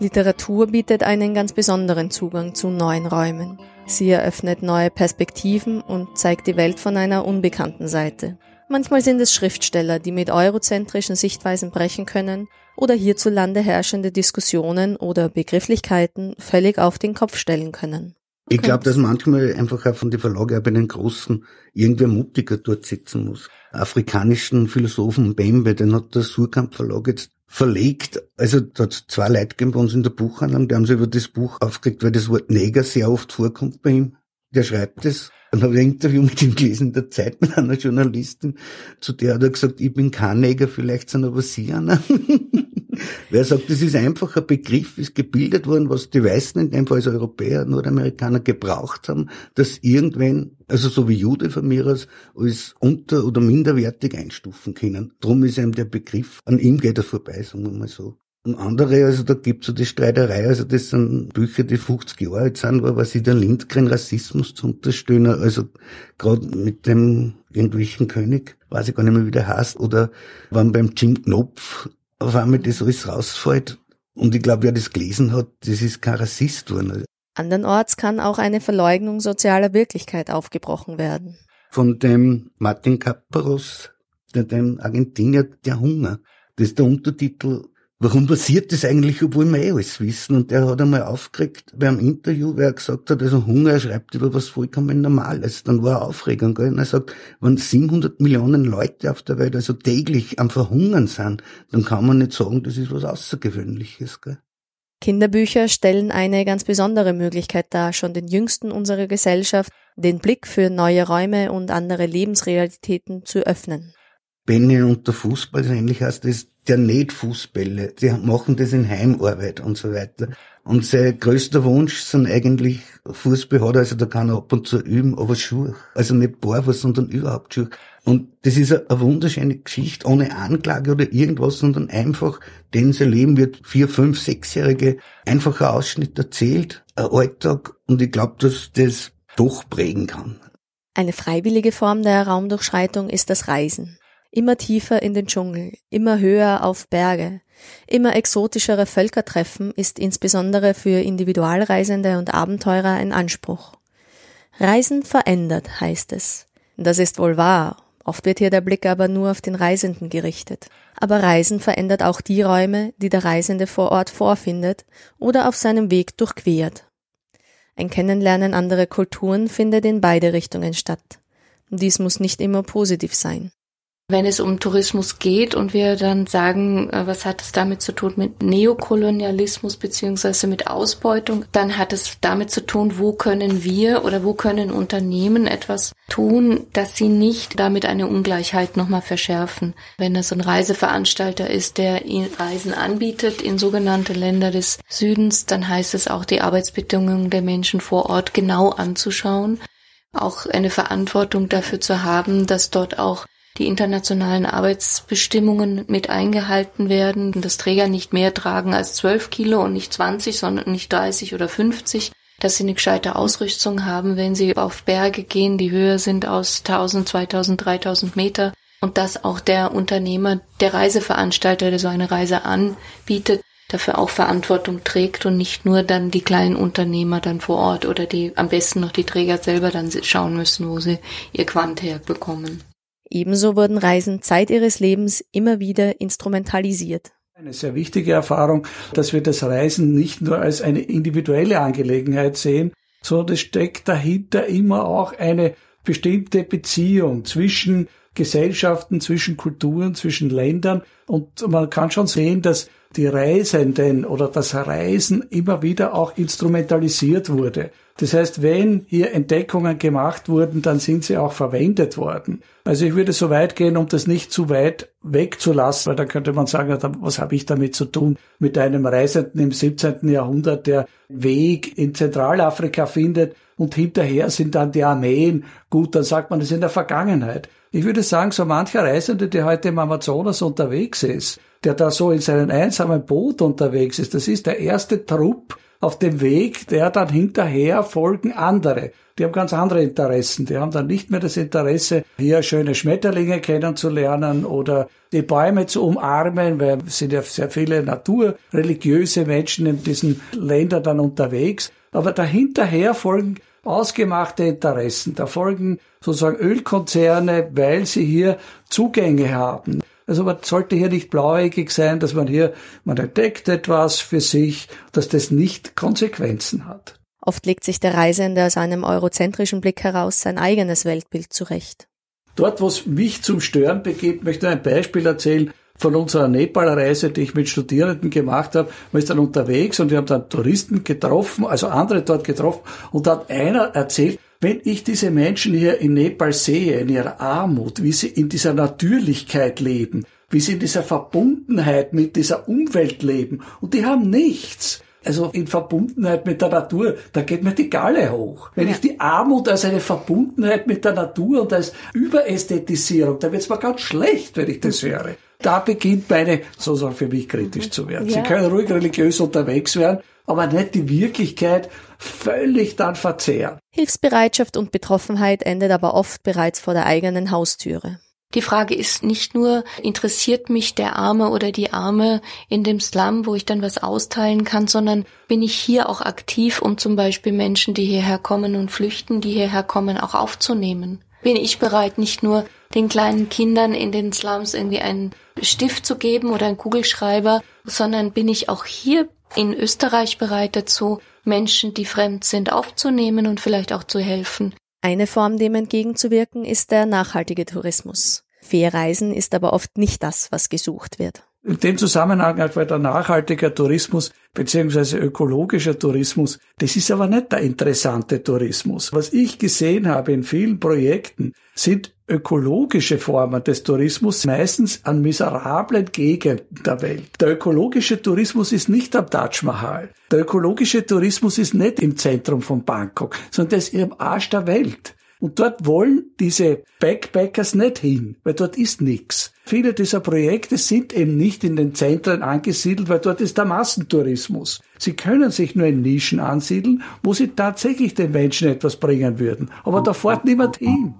Speaker 3: Literatur bietet einen ganz besonderen Zugang zu neuen Räumen. Sie eröffnet neue Perspektiven und zeigt die Welt von einer unbekannten Seite. Manchmal sind es Schriftsteller, die mit eurozentrischen Sichtweisen brechen können oder hierzulande herrschende Diskussionen oder Begrifflichkeiten völlig auf den Kopf stellen können.
Speaker 27: Ich glaube, dass manchmal einfach auch von den Verlage bei den Großen irgendwer mutiger dort sitzen muss. Afrikanischen Philosophen Bembe, den hat der Surkamp Verlag jetzt verlegt. Also da hat zwei Leute gegeben bei uns in der Buchhandlung, die haben sich über das Buch aufgeregt, weil das Wort Neger sehr oft vorkommt bei ihm. Der schreibt es dann habe ich ein Interview mit ihm gelesen in der Zeit mit einer Journalistin, zu der hat er gesagt, ich bin kein Neger, vielleicht sind aber Sie einer. [LAUGHS] Wer sagt, das ist einfach ein Begriff, ist gebildet worden, was die Weißen in dem Fall als Europäer, Nordamerikaner gebraucht haben, dass irgendwann, also so wie Jude von mir aus, als unter- oder minderwertig einstufen können. Drum ist einem der Begriff, an ihm geht er vorbei, sagen wir mal so. Und andere, also da gibt's so die Streiterei, also das sind Bücher, die 50 Jahre alt sind, war was ich der Lindgren Rassismus zu unterstellen, also gerade mit dem irgendwelchen König, weiß ich gar nicht mehr, wie der heißt, oder wenn beim Jim Knopf auf einmal das alles rausfällt, und ich glaube, wer das gelesen hat, das ist kein Rassist worden.
Speaker 3: Andernorts kann auch eine Verleugnung sozialer Wirklichkeit aufgebrochen werden.
Speaker 27: Von dem Martin Kaparos, dem Argentinier, der Hunger. Das ist der Untertitel warum passiert das eigentlich, obwohl wir eh alles wissen? Und der hat einmal aufgeregt bei einem Interview, weil er gesagt hat, also Hunger, er schreibt über was vollkommen Normales. Dann war er Aufregung, gell? Und er sagt, wenn 700 Millionen Leute auf der Welt also täglich am Verhungern sind, dann kann man nicht sagen, das ist was Außergewöhnliches, gell?
Speaker 3: Kinderbücher stellen eine ganz besondere Möglichkeit dar, schon den Jüngsten unserer Gesellschaft den Blick für neue Räume und andere Lebensrealitäten zu öffnen.
Speaker 27: Benny und der Fußball, das ähnlich heißt, das der näht Fußbälle, die machen das in Heimarbeit und so weiter. Und sein größter Wunsch sind eigentlich Fußball also da kann er ab und zu üben, aber Schuhe. Also nicht Barfuß, sondern überhaupt Schuhe. Und das ist eine, wunderschöne Geschichte, ohne Anklage oder irgendwas, sondern einfach, denn sein Leben wird vier, fünf, sechsjährige einfacher Ausschnitt erzählt, ein Alltag, und ich glaube, dass das doch prägen kann.
Speaker 3: Eine freiwillige Form der Raumdurchschreitung ist das Reisen immer tiefer in den Dschungel, immer höher auf Berge, immer exotischere Völkertreffen ist insbesondere für Individualreisende und Abenteurer ein Anspruch. Reisen verändert, heißt es. Das ist wohl wahr, oft wird hier der Blick aber nur auf den Reisenden gerichtet. Aber Reisen verändert auch die Räume, die der Reisende vor Ort vorfindet oder auf seinem Weg durchquert. Ein Kennenlernen anderer Kulturen findet in beide Richtungen statt. Dies muss nicht immer positiv sein.
Speaker 28: Wenn es um Tourismus geht und wir dann sagen, äh, was hat es damit zu tun mit Neokolonialismus beziehungsweise mit Ausbeutung, dann hat es damit zu tun, wo können wir oder wo können Unternehmen etwas tun, dass sie nicht damit eine Ungleichheit nochmal verschärfen. Wenn es ein Reiseveranstalter ist, der Reisen anbietet in sogenannte Länder des Südens, dann heißt es auch, die Arbeitsbedingungen der Menschen vor Ort genau anzuschauen auch eine Verantwortung dafür zu haben, dass dort auch die internationalen Arbeitsbestimmungen mit eingehalten werden, dass Träger nicht mehr tragen als 12 Kilo und nicht 20, sondern nicht 30 oder 50, dass sie eine gescheite Ausrüstung haben, wenn sie auf Berge gehen, die höher sind aus 1000, 2000, 3000 Meter und dass auch der Unternehmer, der Reiseveranstalter, der so eine Reise anbietet, dafür auch Verantwortung trägt und nicht nur dann die kleinen Unternehmer dann vor Ort oder die am besten noch die Träger selber dann schauen müssen, wo sie ihr Quant herbekommen.
Speaker 3: Ebenso wurden Reisen Zeit ihres Lebens immer wieder instrumentalisiert.
Speaker 29: Eine sehr wichtige Erfahrung, dass wir das Reisen nicht nur als eine individuelle Angelegenheit sehen, sondern es steckt dahinter immer auch eine
Speaker 15: bestimmte Beziehung zwischen Gesellschaften, zwischen Kulturen, zwischen Ländern. Und man kann schon sehen, dass die Reisenden oder das Reisen immer wieder auch instrumentalisiert wurde. Das heißt, wenn hier Entdeckungen gemacht wurden, dann sind sie auch verwendet worden. Also ich würde so weit gehen, um das nicht zu weit wegzulassen, weil dann könnte man sagen, was habe ich damit zu tun mit einem Reisenden im 17. Jahrhundert, der Weg in Zentralafrika findet und hinterher sind dann die Armeen. Gut, dann sagt man, das ist in der Vergangenheit. Ich würde sagen, so mancher Reisende, der heute im Amazonas unterwegs ist, der da so in seinem einsamen Boot unterwegs ist, das ist der erste Trupp, auf dem Weg, der dann hinterher folgen andere. Die haben ganz andere Interessen. Die haben dann nicht mehr das Interesse, hier schöne Schmetterlinge kennenzulernen oder die Bäume zu umarmen, weil es sind ja sehr viele naturreligiöse Menschen in diesen Ländern dann unterwegs. Aber dahinterher folgen ausgemachte Interessen. Da folgen sozusagen Ölkonzerne, weil sie hier Zugänge haben. Also man sollte hier nicht blauäugig sein, dass man hier, man entdeckt etwas für sich, dass das nicht Konsequenzen hat.
Speaker 3: Oft legt sich der Reisende aus einem eurozentrischen Blick heraus sein eigenes Weltbild zurecht.
Speaker 15: Dort, wo es mich zum Stören begeht, möchte ich ein Beispiel erzählen von unserer Nepal-Reise, die ich mit Studierenden gemacht habe. Man ist dann unterwegs und wir haben dann Touristen getroffen, also andere dort getroffen und da hat einer erzählt, wenn ich diese Menschen hier in Nepal sehe, in ihrer Armut, wie sie in dieser Natürlichkeit leben, wie sie in dieser Verbundenheit mit dieser Umwelt leben, und die haben nichts. Also in Verbundenheit mit der Natur, da geht mir die Galle hoch. Wenn ich die Armut als eine Verbundenheit mit der Natur und als Überästhetisierung, da wird's mir ganz schlecht, wenn ich das höre. Da beginnt meine, sozusagen für mich kritisch zu werden. Ja. Sie können ruhig religiös unterwegs werden, aber nicht die Wirklichkeit völlig dann verzehren.
Speaker 3: Hilfsbereitschaft und Betroffenheit endet aber oft bereits vor der eigenen Haustüre.
Speaker 28: Die Frage ist nicht nur, interessiert mich der Arme oder die Arme in dem Slum, wo ich dann was austeilen kann, sondern bin ich hier auch aktiv, um zum Beispiel Menschen, die hierher kommen und flüchten, die hierher kommen, auch aufzunehmen? Bin ich bereit, nicht nur den kleinen Kindern in den Slums irgendwie einen Stift zu geben oder einen Kugelschreiber, sondern bin ich auch hier in Österreich bereit dazu, Menschen, die fremd sind, aufzunehmen und vielleicht auch zu helfen.
Speaker 3: Eine Form, dem entgegenzuwirken, ist der nachhaltige Tourismus. Fair Reisen ist aber oft nicht das, was gesucht wird.
Speaker 15: In dem Zusammenhang weil der nachhaltiger Tourismus beziehungsweise ökologischer Tourismus, das ist aber nicht der interessante Tourismus. Was ich gesehen habe in vielen Projekten, sind ökologische Formen des Tourismus, meistens an miserablen Gegenden der Welt. Der ökologische Tourismus ist nicht am Taj Mahal. Der ökologische Tourismus ist nicht im Zentrum von Bangkok, sondern der ist im Arsch der Welt. Und dort wollen diese Backpackers nicht hin, weil dort ist nichts. Viele dieser Projekte sind eben nicht in den Zentren angesiedelt, weil dort ist der Massentourismus. Sie können sich nur in Nischen ansiedeln, wo sie tatsächlich den Menschen etwas bringen würden. Aber da fährt niemand hin.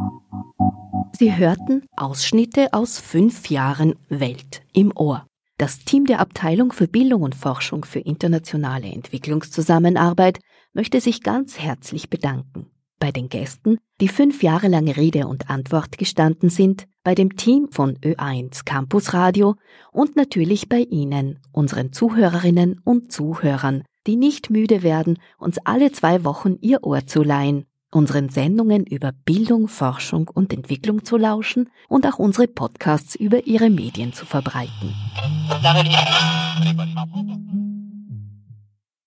Speaker 2: Sie hörten Ausschnitte aus fünf Jahren Welt im Ohr. Das Team der Abteilung für Bildung und Forschung für internationale Entwicklungszusammenarbeit möchte sich ganz herzlich bedanken bei den Gästen, die fünf Jahre lang Rede und Antwort gestanden sind, bei dem Team von Ö1 Campus Radio und natürlich bei Ihnen, unseren Zuhörerinnen und Zuhörern, die nicht müde werden, uns alle zwei Wochen ihr Ohr zu leihen, unseren Sendungen über Bildung, Forschung und Entwicklung zu lauschen und auch unsere Podcasts über ihre Medien zu verbreiten.